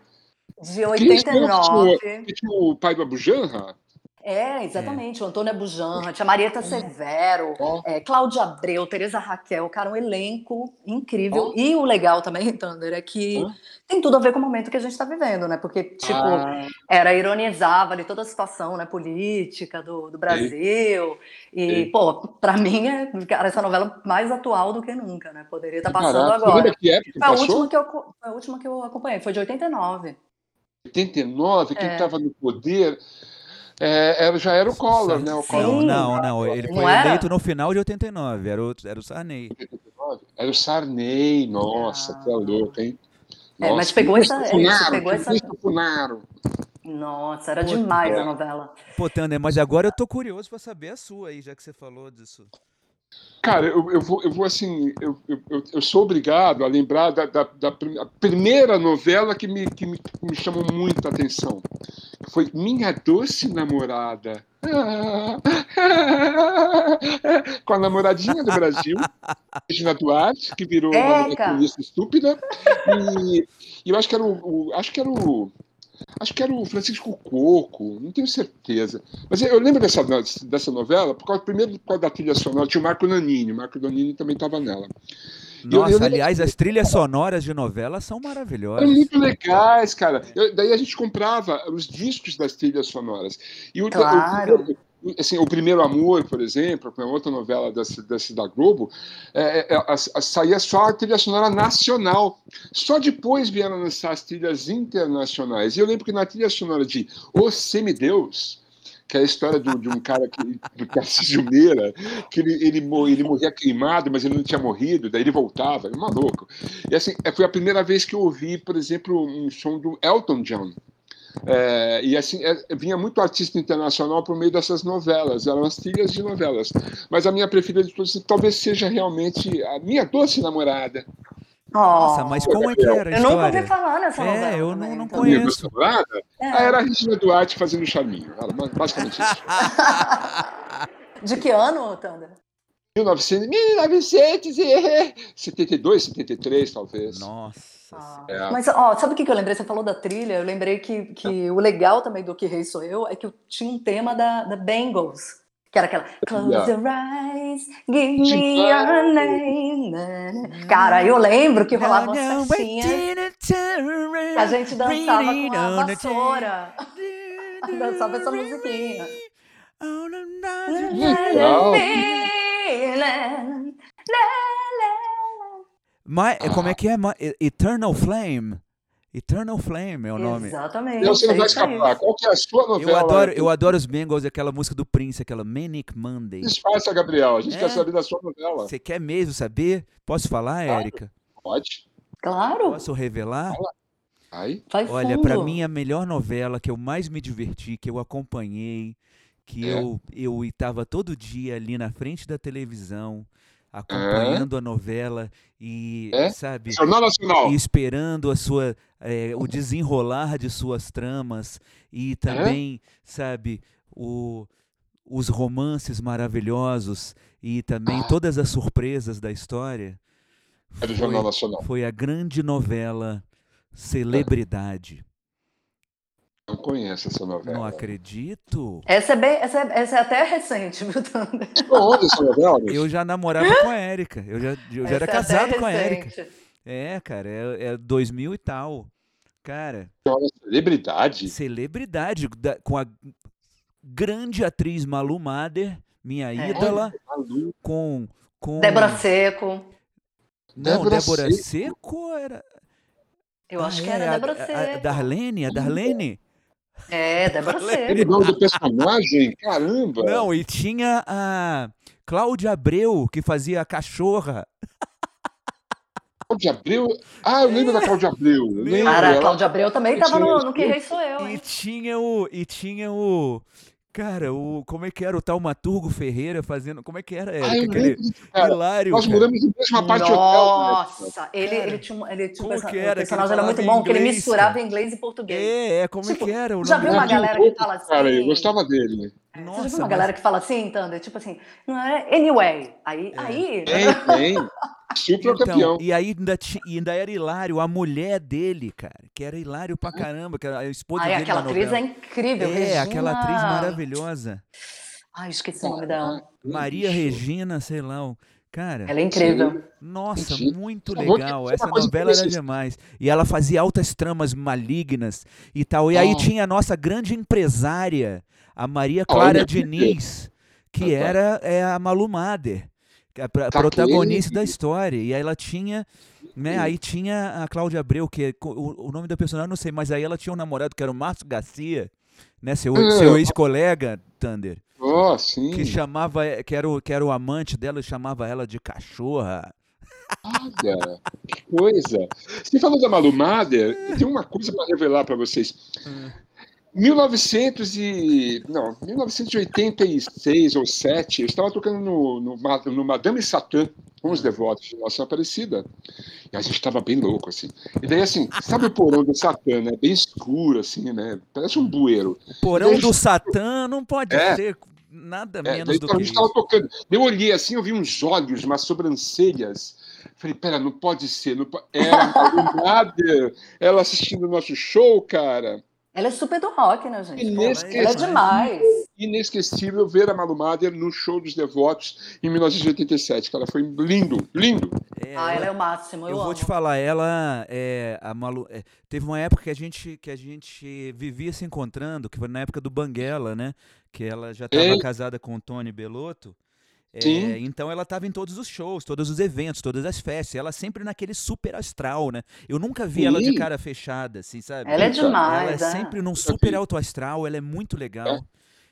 de Quem 89. Que tinha o pai do Abujanra? É, exatamente. O Antônio Abujanra, tinha Marieta Severo, Ó. é, Cláudia Abreu, Tereza Raquel, cara, um elenco incrível. Ó. E o legal também, Thunder, é que Ó. tem tudo a ver com o momento que a gente está vivendo, né? Porque, tipo, Ah, era ironizava ali toda a situação né, política do, do Brasil. E, Sim. pô, pra mim, é, cara, essa novela mais atual do que nunca, né? Poderia estar passando caraca, agora. que época Foi a, passou? última que eu, foi a última que eu acompanhei, foi de 89. 89, quem É. estava no poder é, era, já era o Collor, né? O Sim. Collor. Não, não, não. Ele Não foi era? eleito no final de 89. Era o, era o Sarney. 89. Era o Sarney, nossa, Ah. que é louco, hein? É, mas Nossa, pegou essa- é, Funaro, pegou essa- Funaro. Nossa, era Pô, demais é. a novela. Pô, Tander, mas agora eu tô curioso pra saber a sua aí, já que você falou disso. Cara, eu, eu, vou, eu vou assim, eu, eu, eu- sou obrigado a lembrar da, da, da primeira novela que me, que, me, que me chamou muita atenção. Foi Minha Doce Namorada. Com a namoradinha do Brasil, Regina Duarte, que virou uma Eca! molequinha estúpida. E, e eu acho que era o, o- acho que era o Acho que era o Francisco Coco, não tenho certeza. Mas eu lembro dessa, dessa novela, por causa, primeiro por causa da trilha sonora, tinha o Marco Nanini, o Marco Nanini também estava nela. Eu- Nossa, eu lembro- aliás, as trilhas sonoras de novela são maravilhosas. Eram muito legais, cara. Eu- daí a gente comprava os discos das trilhas sonoras. E o, Claro. o- assim, o Primeiro Amor, por exemplo, que é outra novela dessa, dessa da Globo, é, é, a- saía só a trilha sonora nacional. Só depois vieram lançar as trilhas internacionais. E eu lembro que na trilha sonora de O Semideus, que é a história do- de um cara que, do Tarcísio Meira, que ele, ele, ele morria queimado, mas ele não tinha morrido, daí ele voltava, era um maluco. E assim, foi a primeira vez que eu ouvi, por exemplo, um som do Elton John. É, e assim, é, vinha muito artista internacional por meio dessas novelas, eram as trilhas de novelas. Mas a minha preferida de todas talvez seja realmente a minha doce namorada. Nossa, Oh, mas como é que era a Eu nunca ouvi falar nessa É, novela. eu também, não- não então. conheço. Minha doce namorada É. ah, era a Regina Duarte fazendo charminho. Era basicamente isso. De que ano? 1900, 1972, 73, talvez. Nossa. Ah, É. Mas, ó, sabe o que eu lembrei? Você falou da trilha, eu lembrei que, que o legal também do Que Rei Sou Eu é que eu tinha um tema da, da Bengals, que era aquela Close Yeah. your eyes, give me your name. né, né. Cara, eu lembro que rolava umas festinhas que a gente dançava com a vassoura. dançava essa musiquinha. Legal. Mas, como é que é? E- Eternal Flame. Eternal Flame é o nome. Exatamente. Então você não é vai escapar. Qual que é a sua novela? Eu adoro, eu adoro os Bengals, aquela música do Prince, aquela Manic Monday. Disfarça, Gabriel. A gente É. quer saber da sua novela. Você quer mesmo saber? Posso falar, Claro. Érica? Pode. Claro, Posso revelar? Aí. vai Olha, pra mim a melhor novela que eu mais me diverti, que eu acompanhei, que É. eu eu estava todo dia ali na frente da televisão, acompanhando a novela e, É? sabe, Jornal Nacional. e esperando a sua, eh, o desenrolar de suas tramas e também, sabe, o, os romances maravilhosos e também Ah. todas as surpresas da história. É do Foi- Jornal Nacional. Foi a grande novela Celebridade. Não conheço essa Não novela. acredito. Essa é, bem, essa, é, essa é até recente, viu, Thunder? Onde essa novela? Eu já namorava com a Érica. Eu já, eu já era é casado com a Érica. É, cara, é, é 2000 e tal. Cara, Uma celebridade. celebridade da- com a grande atriz Malu Mader, minha É. ídola, Malu. com com Débora Seco. Não, Débora Débora Seco. Seco era Eu acho Ah, que é, era a- Débora a, a Seco. Darlene, a Darlene. É, Débora Darlene. Ele nome do personagem? Caramba! Não, e tinha a Cláudia Abreu que fazia a cachorra. Cláudia Abreu. Ah, eu lembro da Cláudia Abreu. Lembro. Cara, a Cláudia Abreu também Esse tava no, no Que Rei Sou Eu, E hein? tinha o e tinha o cara, o como é que era o Taumaturgo Ferreira fazendo, como é que era, Érica? eu Aquele cara. hilário. Nós cara. moramos em mesma parte do hotel. né? Nossa, ele, ele tinha, um- ele tinha um como perso- que o era personagem era muito bom, que ele misturava inglês e português. É, é, como é Tipo, que era o já nome viu uma galera que fala assim? Cara, eu gostava dele. Você já Nossa, viu uma mas- galera que fala assim, Thunder? Tipo assim, não é anyway. Aí, É. aí Tem, tem. Super Então, campeão. e aí ainda, e ainda era hilário, a mulher dele, cara, que era hilário pra caramba, que era a esposa Ai, dele aquela na atriz é incrível. É, Regina... aquela atriz maravilhosa. Ai, esqueci o nome dela. Maria Bicho. Regina, sei lá. Cara, Ela é incrível. nossa, muito legal. Essa novela era demais. E ela fazia altas tramas malignas e tal. E aí tinha a nossa grande empresária, a Maria Clara Diniz, que era é, a Malu Mader, que é a Tá protagonista da história. E aí ela tinha, né? Aí tinha a Cláudia Abreu, que é o, o nome da personagem eu não sei, mas aí ela tinha um namorado que era o Márcio Garcia, né? Seu, seu ex-colega, Thunder Oh, sim. que chamava que era, o, que era o amante dela e chamava ela de cachorra. Olha, que coisa. Você falou da Malu Mader, eu tenho uma coisa para revelar para vocês. Hum. 1900 e não, 1986 ou 7, eu estava tocando no, no, no Madame Satã com os devotos de Nossa Aparecida. E a gente estava bem louco, assim. E daí, assim, sabe o porão do Satã, né? Bem escuro, assim, né? Parece um bueiro. O porão Deixa- do Satã não pode É. ser nada É, menos daí do a que gente estava isso. tocando. Eu olhei assim, eu vi uns olhos, umas sobrancelhas. Falei, pera, não pode ser. Não po... Era a Malu Mader, ela assistindo o nosso show, cara. Ela é super do rock, né, gente? Pô, Inesquecível. ela é demais. Inesquecível ver a Malu Mader no show dos Devotos em 1987, cara. Foi lindo, lindo. É, Ah, ela ela- é o máximo, eu, eu vou amo. te falar, ela é a Malu, é, teve uma época que a gente que a gente vivia se encontrando, que foi na época do Banguela, né? Que ela já estava casada com o Tony Belotto. É, Sim. então ela estava em todos os shows, todos os eventos, todas as festas. Ela sempre naquele super astral, né? Eu nunca vi ela de Sim. cara fechada, assim, sabe? Ela é demais. Ela é é. sempre num super alto astral, ela é muito legal.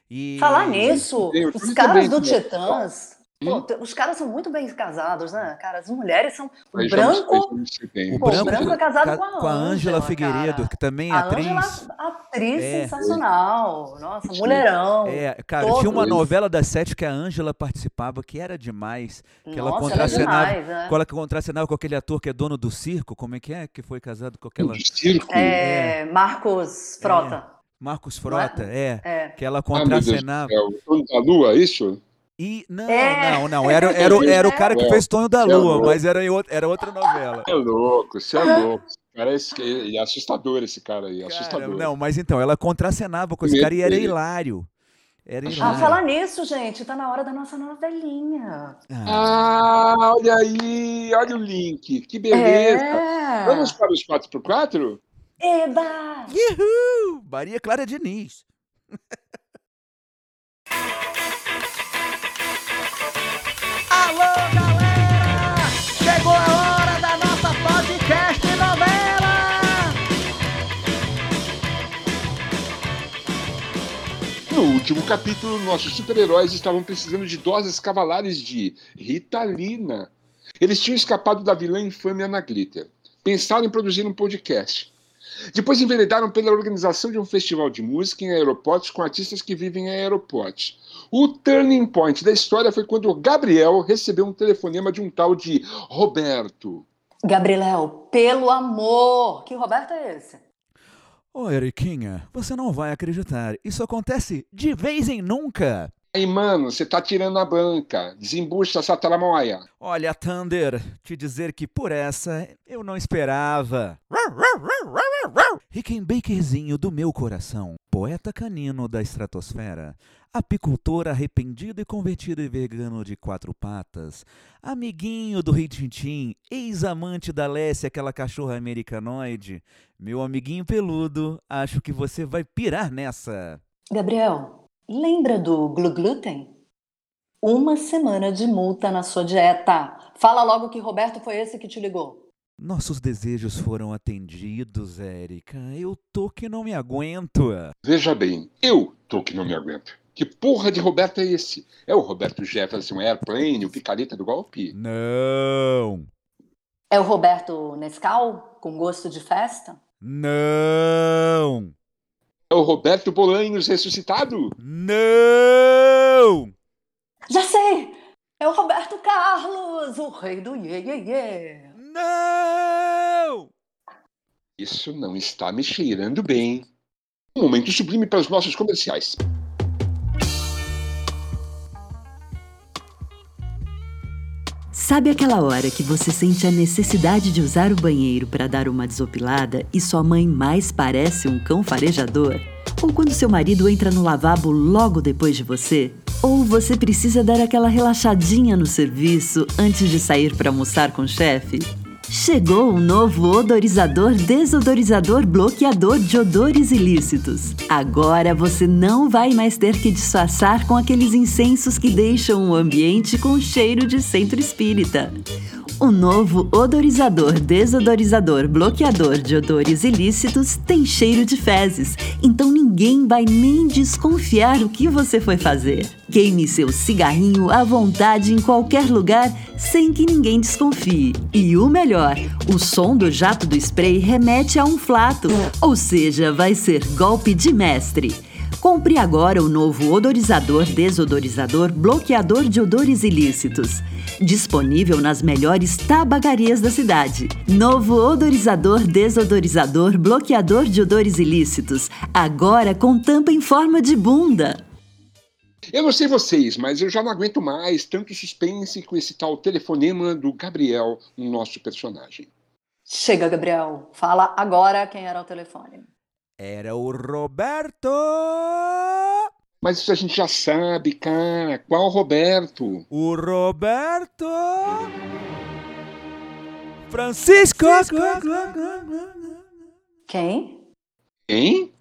E Falar nisso, os caras do né? Titãs, pô, Hum? os caras são muito bem casados, né, cara? As mulheres são. O Aí branco, o Pô, o branco, é casado ca- com a Ângela Ângela, Figueiredo, cara. que também é a atriz. Ângela, atriz É. sensacional. Nossa, Sim. mulherão. É, cara, Todos. tinha uma novela das sete que a Ângela participava, que era demais. Que ela Nossa, contracenava, demais, né? que ela contracenava com aquele ator que é dono do circo, como é que é? Que foi casado com aquela. De circo. É, Marcos Frota. Marcos Frota, é. É. Que ela Ah, meu Deus do contracenava. céu. Da Lua, é isso? E. Não, É. não, não. Era, era, o- era o cara que É. fez Tonho da É Lua, louco. mas era, era outra novela. É louco, você é louco. Cara é, é assustador, esse cara aí. Cara, assustador. não, mas então, ela contracenava com esse cara e era hilário. Era Ah, falar nisso, gente, tá na hora da nossa novelinha. Ah, Ah, olha aí, olha o link. Que beleza. É. Vamos para os 4x4? Eba! Uhul! Maria Clara Diniz. último capítulo, nossos super-heróis estavam precisando de doses cavalares de Ritalina. Eles tinham escapado da vilã infame Ana Glitter. Pensaram em produzir um podcast. Depois enveredaram pela organização de um festival de música em aeroportos com artistas que vivem em aeroportos. O turning point da história foi quando Gabriel recebeu um telefonema de um tal de Roberto. Gabriel, pelo amor! Que Roberto é esse? Ô, Eriquinha, você não vai acreditar. Isso acontece de vez em nunca. Aí, mano, você tá tirando a banca. Desembucha essa tramóia. Olha, Thunder, te dizer que por essa eu não esperava. Rickenbackerzinho do meu coração, poeta canino da estratosfera, apicultor arrependido e convertido em vegano de quatro patas, amiguinho do Rei Tintim, ex-amante da Lécia, aquela cachorra americanoide, meu amiguinho peludo, acho que você vai pirar nessa. Gabriel, lembra do Glu Gluten? Uma semana de multa na sua dieta. Fala logo que Roberto foi esse que te ligou. Nossos desejos foram atendidos, Érica. Eu tô que não me aguento. Veja bem, eu tô que não me aguento. Que porra de Roberto é esse? É o Roberto Jefferson Airplane, o picareta do golpe? Não! É o Roberto Nescau, com gosto de festa? Não! É o Roberto Bolanhos ressuscitado? Não! Já sei! É o Roberto Carlos, o rei do iê, iê, iê. Não! Isso não está me cheirando bem. Um momento sublime para os nossos comerciais. Sabe aquela hora que você sente a necessidade de usar o banheiro para dar uma desopilada e sua mãe mais parece um cão farejador? Ou quando seu marido entra no lavabo logo depois de você? Ou você precisa dar aquela relaxadinha no serviço antes de sair para almoçar com o chefe? Chegou o novo odorizador desodorizador bloqueador de odores ilícitos. Agora você não vai mais ter que disfarçar com aqueles incensos que deixam o ambiente com cheiro de centro espírita. O novo odorizador desodorizador bloqueador de odores ilícitos tem cheiro de fezes, então ninguém vai nem desconfiar o que você foi fazer. Queime seu cigarrinho à vontade em qualquer lugar sem que ninguém desconfie. E o melhor, o som do jato do spray remete a um flato, ou seja, vai ser golpe de mestre. Compre agora o novo odorizador desodorizador bloqueador de odores ilícitos. Disponível nas melhores tabagarias da cidade. Novo odorizador desodorizador bloqueador de odores ilícitos. Agora com tampa em forma de bunda. Eu não sei vocês, mas eu já não aguento mais tanto suspense com esse tal telefonema do Gabriel, o nosso personagem. Chega, Gabriel. Fala agora quem era o telefone. Era o Roberto! Mas isso a gente já sabe, cara. Qual Roberto? O Roberto! Francisco! Quem? Hein?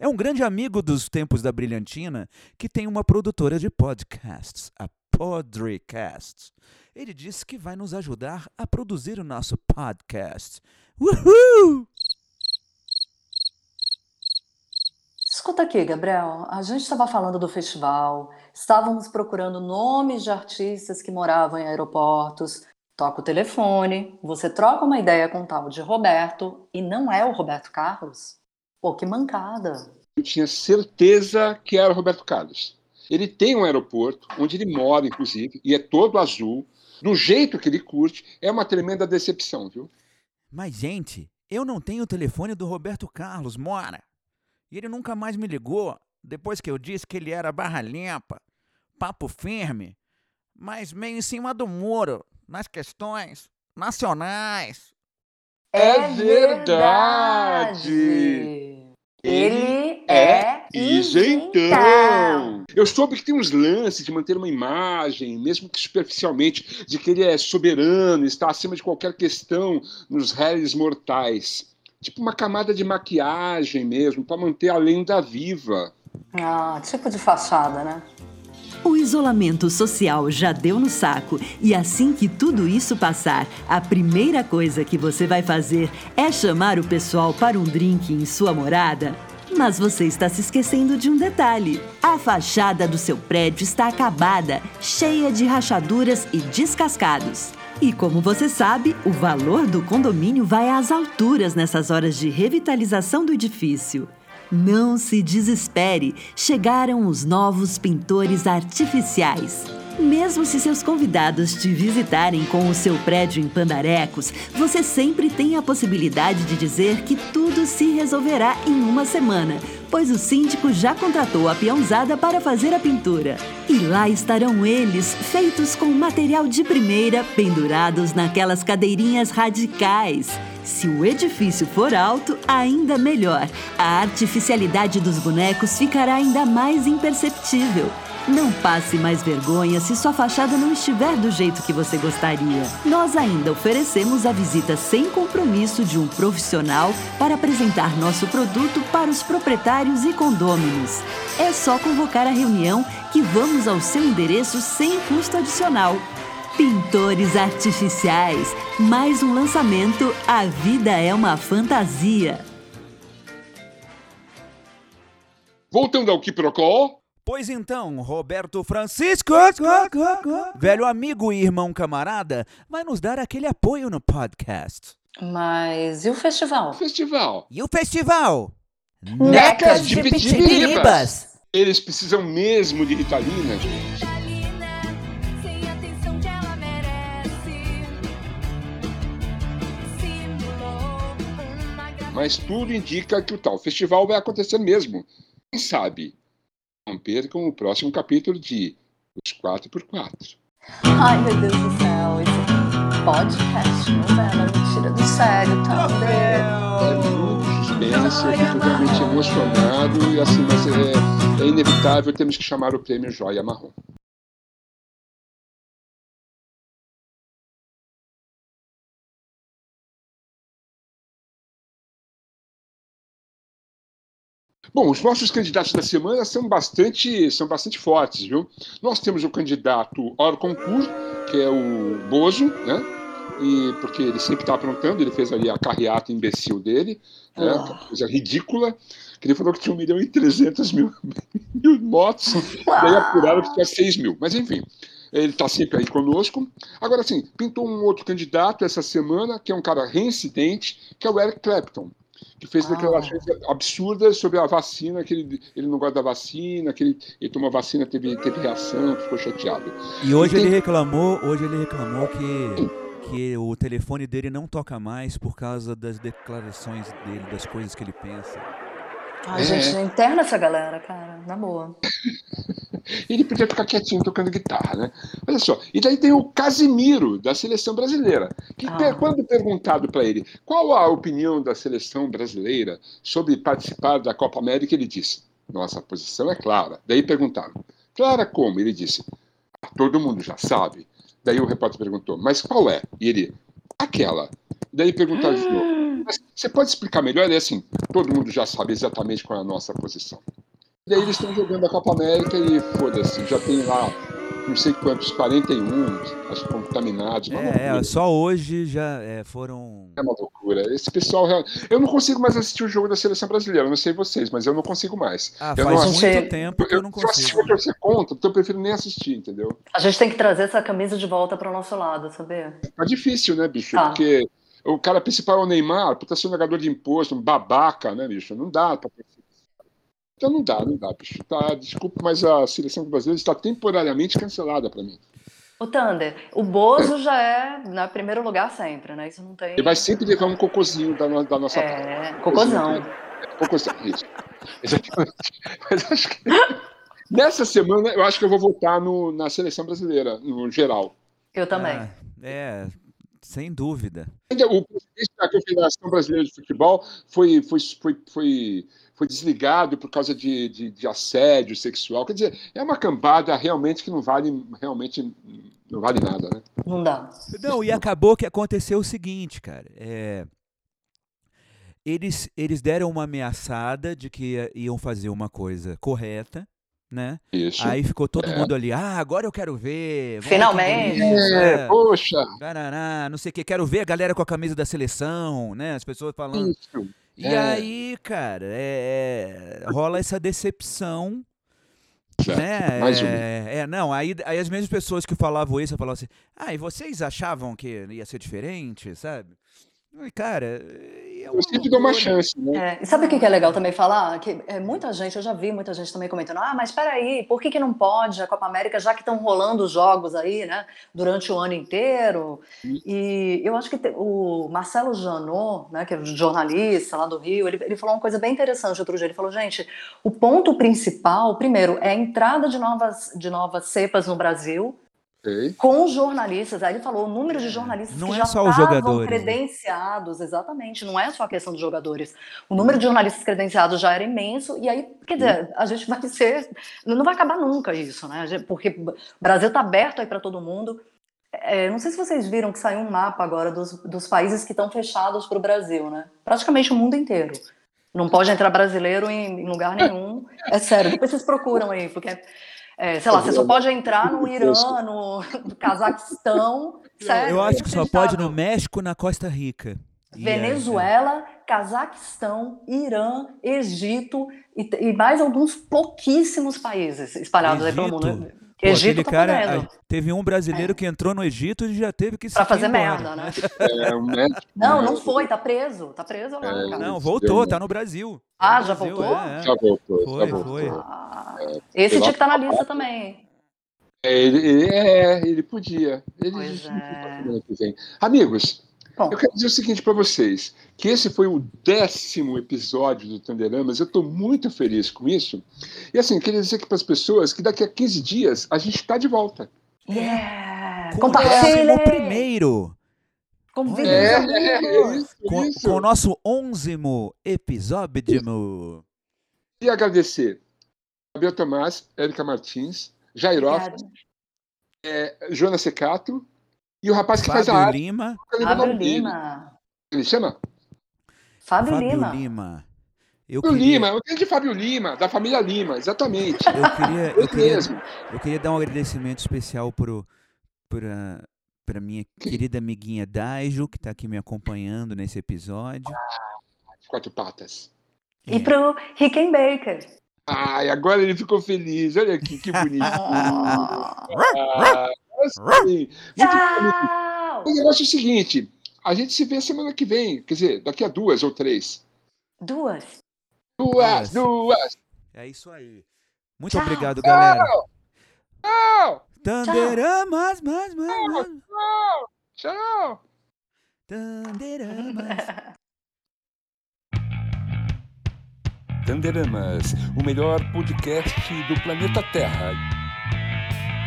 É um grande amigo dos tempos da Brilhantina que tem uma produtora de podcasts, a Podrecast. Ele disse que vai nos ajudar a produzir o nosso podcast. Uhul! Escuta aqui, Gabriel. A gente estava falando do festival, estávamos procurando nomes de artistas que moravam em aeroportos. Toca o telefone, você troca uma ideia com o tal de Roberto e não é o Roberto Carlos? Pô, que mancada. Eu tinha certeza que era o Roberto Carlos. Ele tem um aeroporto, onde ele mora, inclusive, e é todo azul. Do jeito que ele curte, é uma tremenda decepção, viu? Mas, gente, eu não tenho o telefone do Roberto Carlos, mora. E ele nunca mais me ligou depois que eu disse que ele era barra limpa, papo firme, mas meio em cima do muro, nas questões nacionais. É verdade! Ele é isentão! Eu soube que tem uns lances de manter uma imagem, mesmo que superficialmente, de que ele é soberano, está acima de qualquer questão nos réis mortais. Tipo uma camada de maquiagem mesmo, para manter a lenda viva. Ah, tipo de fachada, né? O isolamento social já deu no saco e assim que tudo isso passar, a primeira coisa que você vai fazer é chamar o pessoal para um drink em sua morada? Mas você está se esquecendo de um detalhe. A fachada do seu prédio está acabada, cheia de rachaduras e descascados. E como você sabe, o valor do condomínio vai às alturas nessas horas de revitalização do edifício. Não se desespere, chegaram os novos pintores artificiais. Mesmo se seus convidados te visitarem com o seu prédio em Pandarecos, você sempre tem a possibilidade de dizer que tudo se resolverá em uma semana, pois o síndico já contratou a peãozada para fazer a pintura. E lá estarão eles, feitos com material de primeira, pendurados naquelas cadeirinhas radicais. Se o edifício for alto, ainda melhor. A artificialidade dos bonecos ficará ainda mais imperceptível. Não passe mais vergonha se sua fachada não estiver do jeito que você gostaria. Nós ainda oferecemos a visita sem compromisso de um profissional para apresentar nosso produto para os proprietários e condôminos. É só convocar a reunião que vamos ao seu endereço sem custo adicional. Pintores Artificiais. Mais um lançamento. A vida é uma fantasia. Voltando ao Quiprocó, Pois então, Roberto Francisco, velho amigo e irmão camarada, vai nos dar aquele apoio no podcast. Mas e o festival? festival. E o festival? Necas de Pitiribas. Eles precisam mesmo de Ritalina, gente. Vitalina, sem a atenção que ela merece. Simulou uma gravidez. Mas tudo indica que o tal festival vai acontecer mesmo. Quem sabe? Não percam o próximo capítulo de Os 4x4. Ai, meu Deus do céu. Esse podcast, novela, me tira do sério, tá? É muito suspense, eu fico realmente emocionado e assim, mas é, é inevitável, temos que chamar o prêmio Joia Marrom. Bom, os nossos candidatos da semana são bastante, são bastante fortes, viu? Nós temos o candidato Orconcourt, que é o Bozo, né? E, porque ele sempre está aprontando, ele fez ali a carreata imbecil dele, né? Ah. Aquela coisa ridícula, que ele falou que tinha 1 milhão e 300 mil, mil motos, daí apuraram que tinha 6 mil. Mas enfim, ele está sempre aí conosco. Agora sim, pintou um outro candidato essa semana, que é um cara reincidente, que é o Eric Clapton que fez Ah. declarações absurdas sobre a vacina, que ele, ele não gosta da vacina, que ele, ele tomou vacina, teve, teve reação, ficou chateado. E hoje Tem- ele reclamou, hoje ele reclamou que, que o telefone dele não toca mais por causa das declarações dele, das coisas que ele pensa. Ai, É. gente, interna essa galera, cara, na boa. Ele podia ficar quietinho tocando guitarra, né? Olha só. E daí tem o Casimiro, da seleção brasileira, que Ah. quando perguntado para ele qual a opinião da seleção brasileira sobre participar da Copa América, ele disse: Nossa posição é clara. Daí perguntaram: Clara como? Ele disse: "Ah, Todo mundo já sabe. Daí o repórter perguntou: Mas qual é? E ele: Aquela. Daí perguntaram de novo. Mas você pode explicar melhor? É assim, todo mundo já sabe exatamente qual é a nossa posição. E daí eles estão jogando a Copa América e foda-se, já tem lá não sei quantos, 41, acho que contaminados. É, é, só hoje já é, foram. É uma loucura. Esse pessoal. Eu não consigo mais assistir o jogo da seleção brasileira. Eu não sei vocês, mas eu não consigo mais. Ah, eu faz não muito assisti- tempo que eu não se eu assistir consigo. pra torcer contra, então eu prefiro nem assistir, entendeu? A gente tem que trazer essa camisa de volta para o nosso lado, sabia? Tá difícil, né, bicho? Tá. Porque o cara principal é o Neymar, puta sonegador de imposto, um babaca, né, bicho? Não dá pra. Então não dá, não dá, bicho. Tá, desculpa, mas a seleção brasileira está temporariamente cancelada pra mim. O Thunder, o Bozo já é no primeiro lugar sempre, né? Isso não tem. Ele vai sempre levar um cocôzinho da, no- da nossa. É, cocôzão. Cocôzão, isso. Exatamente. Mas acho que. Nessa semana, eu acho que eu vou votar no- na seleção brasileira, no geral. Eu também. Ah, é, sem dúvida. O presidente da Confederação Brasileira de Futebol foi, foi, foi, foi, foi desligado por causa de, de, de assédio sexual. Quer dizer, é uma cambada realmente que não vale, realmente não vale nada, né? Não dá. Não, e acabou que aconteceu o seguinte, cara. É, eles, eles deram uma ameaçada de que ia- iam fazer uma coisa correta, né? Isso. Aí ficou todo É. mundo ali, ah, agora eu quero ver. Finalmente. é, é, poxa, não sei o que, quero ver a galera com a camisa da seleção, né? As pessoas falando. isso. E É. aí, cara, é- é, rola essa decepção Certo. Né? Mais um. é, é, não, aí, aí as mesmas pessoas que falavam isso falavam assim, ah, e vocês achavam que ia ser diferente, sabe? Cara, Eu uma sempre dou uma chance, né? É, e sabe o que é legal também falar? Que é, muita gente, eu já vi muita gente também comentando, ah, mas peraí, por que, que não pode a Copa América, já que estão rolando os jogos aí, né, durante o ano inteiro? E eu acho que te- o Marcelo Janot, né, que é jornalista lá do Rio, ele, ele falou uma coisa bem interessante outro dia. Ele falou, gente, o ponto principal, primeiro, é a entrada de novas, de novas cepas no Brasil, Com jornalistas. Aí ele falou o número de jornalistas Não que é já só os estavam jogadores, né? credenciados, exatamente, não é só a questão dos jogadores. O número de jornalistas credenciados já era imenso, e aí, quer dizer, a gente vai ser. Não vai acabar nunca isso, né? Porque o Brasil está aberto aí para todo mundo. É, não sei se vocês viram que saiu um mapa agora dos, dos países que estão fechados para o Brasil, né? Praticamente o mundo inteiro. Não pode entrar brasileiro em, em lugar nenhum. É sério, depois vocês procuram aí, porque, é, sei lá, você só pode entrar no Irã, no, no Cazaquistão. Sério, Eu é acho que só pode no inacreditável. México, na Costa Rica. E, é, Venezuela, Cazaquistão, Irã, Egito e, e mais alguns pouquíssimos países espalhados aí pelo Egito? mundo. Pô, Egito aquele tá cara, teve um brasileiro que entrou no Egito e já teve que se Pra fazer embora. merda, né? É, um médico, Não, né? não foi, tá preso. Tá preso lá, É. Não, voltou, tá no Brasil. Ah, Tá no já Brasil, voltou? é, é. Já voltou, Foi, já voltou. foi. Ah, esse sei lá, tinha que estar na tá lista também. É, ele, ele- é, ele podia. Ele Pois é. Amigos, Bom, eu quero dizer o seguinte para vocês, que esse foi o décimo episódio do Tanderamas, eu estou muito feliz com isso. E assim, queria dizer aqui para as pessoas que daqui a 15 dias a gente está de volta. yeah! Com o Compartilhe! décimo primeiro. Convide É, é, isso, Com, isso. com o nosso onzimo episódio. E agradecer Gabriel Tomás, Érica Martins, Jairoff, Obrigada. Jonas Secato e o rapaz que faz a Fábio arte. Lima. eu o Fábio. Lima. Ele chama? Fábio, Fábio Lima. Lima. Eu Fábio queria, Lima, o grande Fábio Lima, da família Lima, exatamente. eu queria, eu Ele queria, mesmo. eu queria dar um agradecimento especial pro, pra, pra minha querida amiguinha Daijo, que tá aqui me acompanhando nesse episódio. Quatro patas. E pro Rickenbacker. Ai, agora ele ficou feliz. Olha aqui, que bonitinho. Ah, Ah, assim, muito Tchau! O negócio é o seguinte: a gente se vê semana que vem, quer dizer, daqui a duas ou três. Duas. Duas, Duas. duas. É isso aí. Muito Tchau. obrigado, galera. Tchau, Tanderamas, mas, mas, mas. tchau, tchau. Tanderamas. Tanderamas, o melhor podcast do planeta Terra.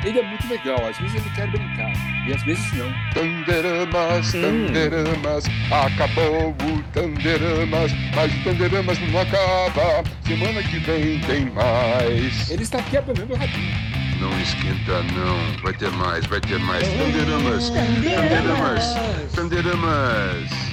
Ele é muito legal, às vezes ele quer brincar, e às vezes não. Tanderamas, Tanderamas, acabou o Tanderamas, mas o Tanderamas não acaba. Semana que vem tem mais. Ele está aqui abanando o rabinho. Não esquenta não, vai ter mais, vai ter mais. Tanderamas, Tanderamas, Tanderamas.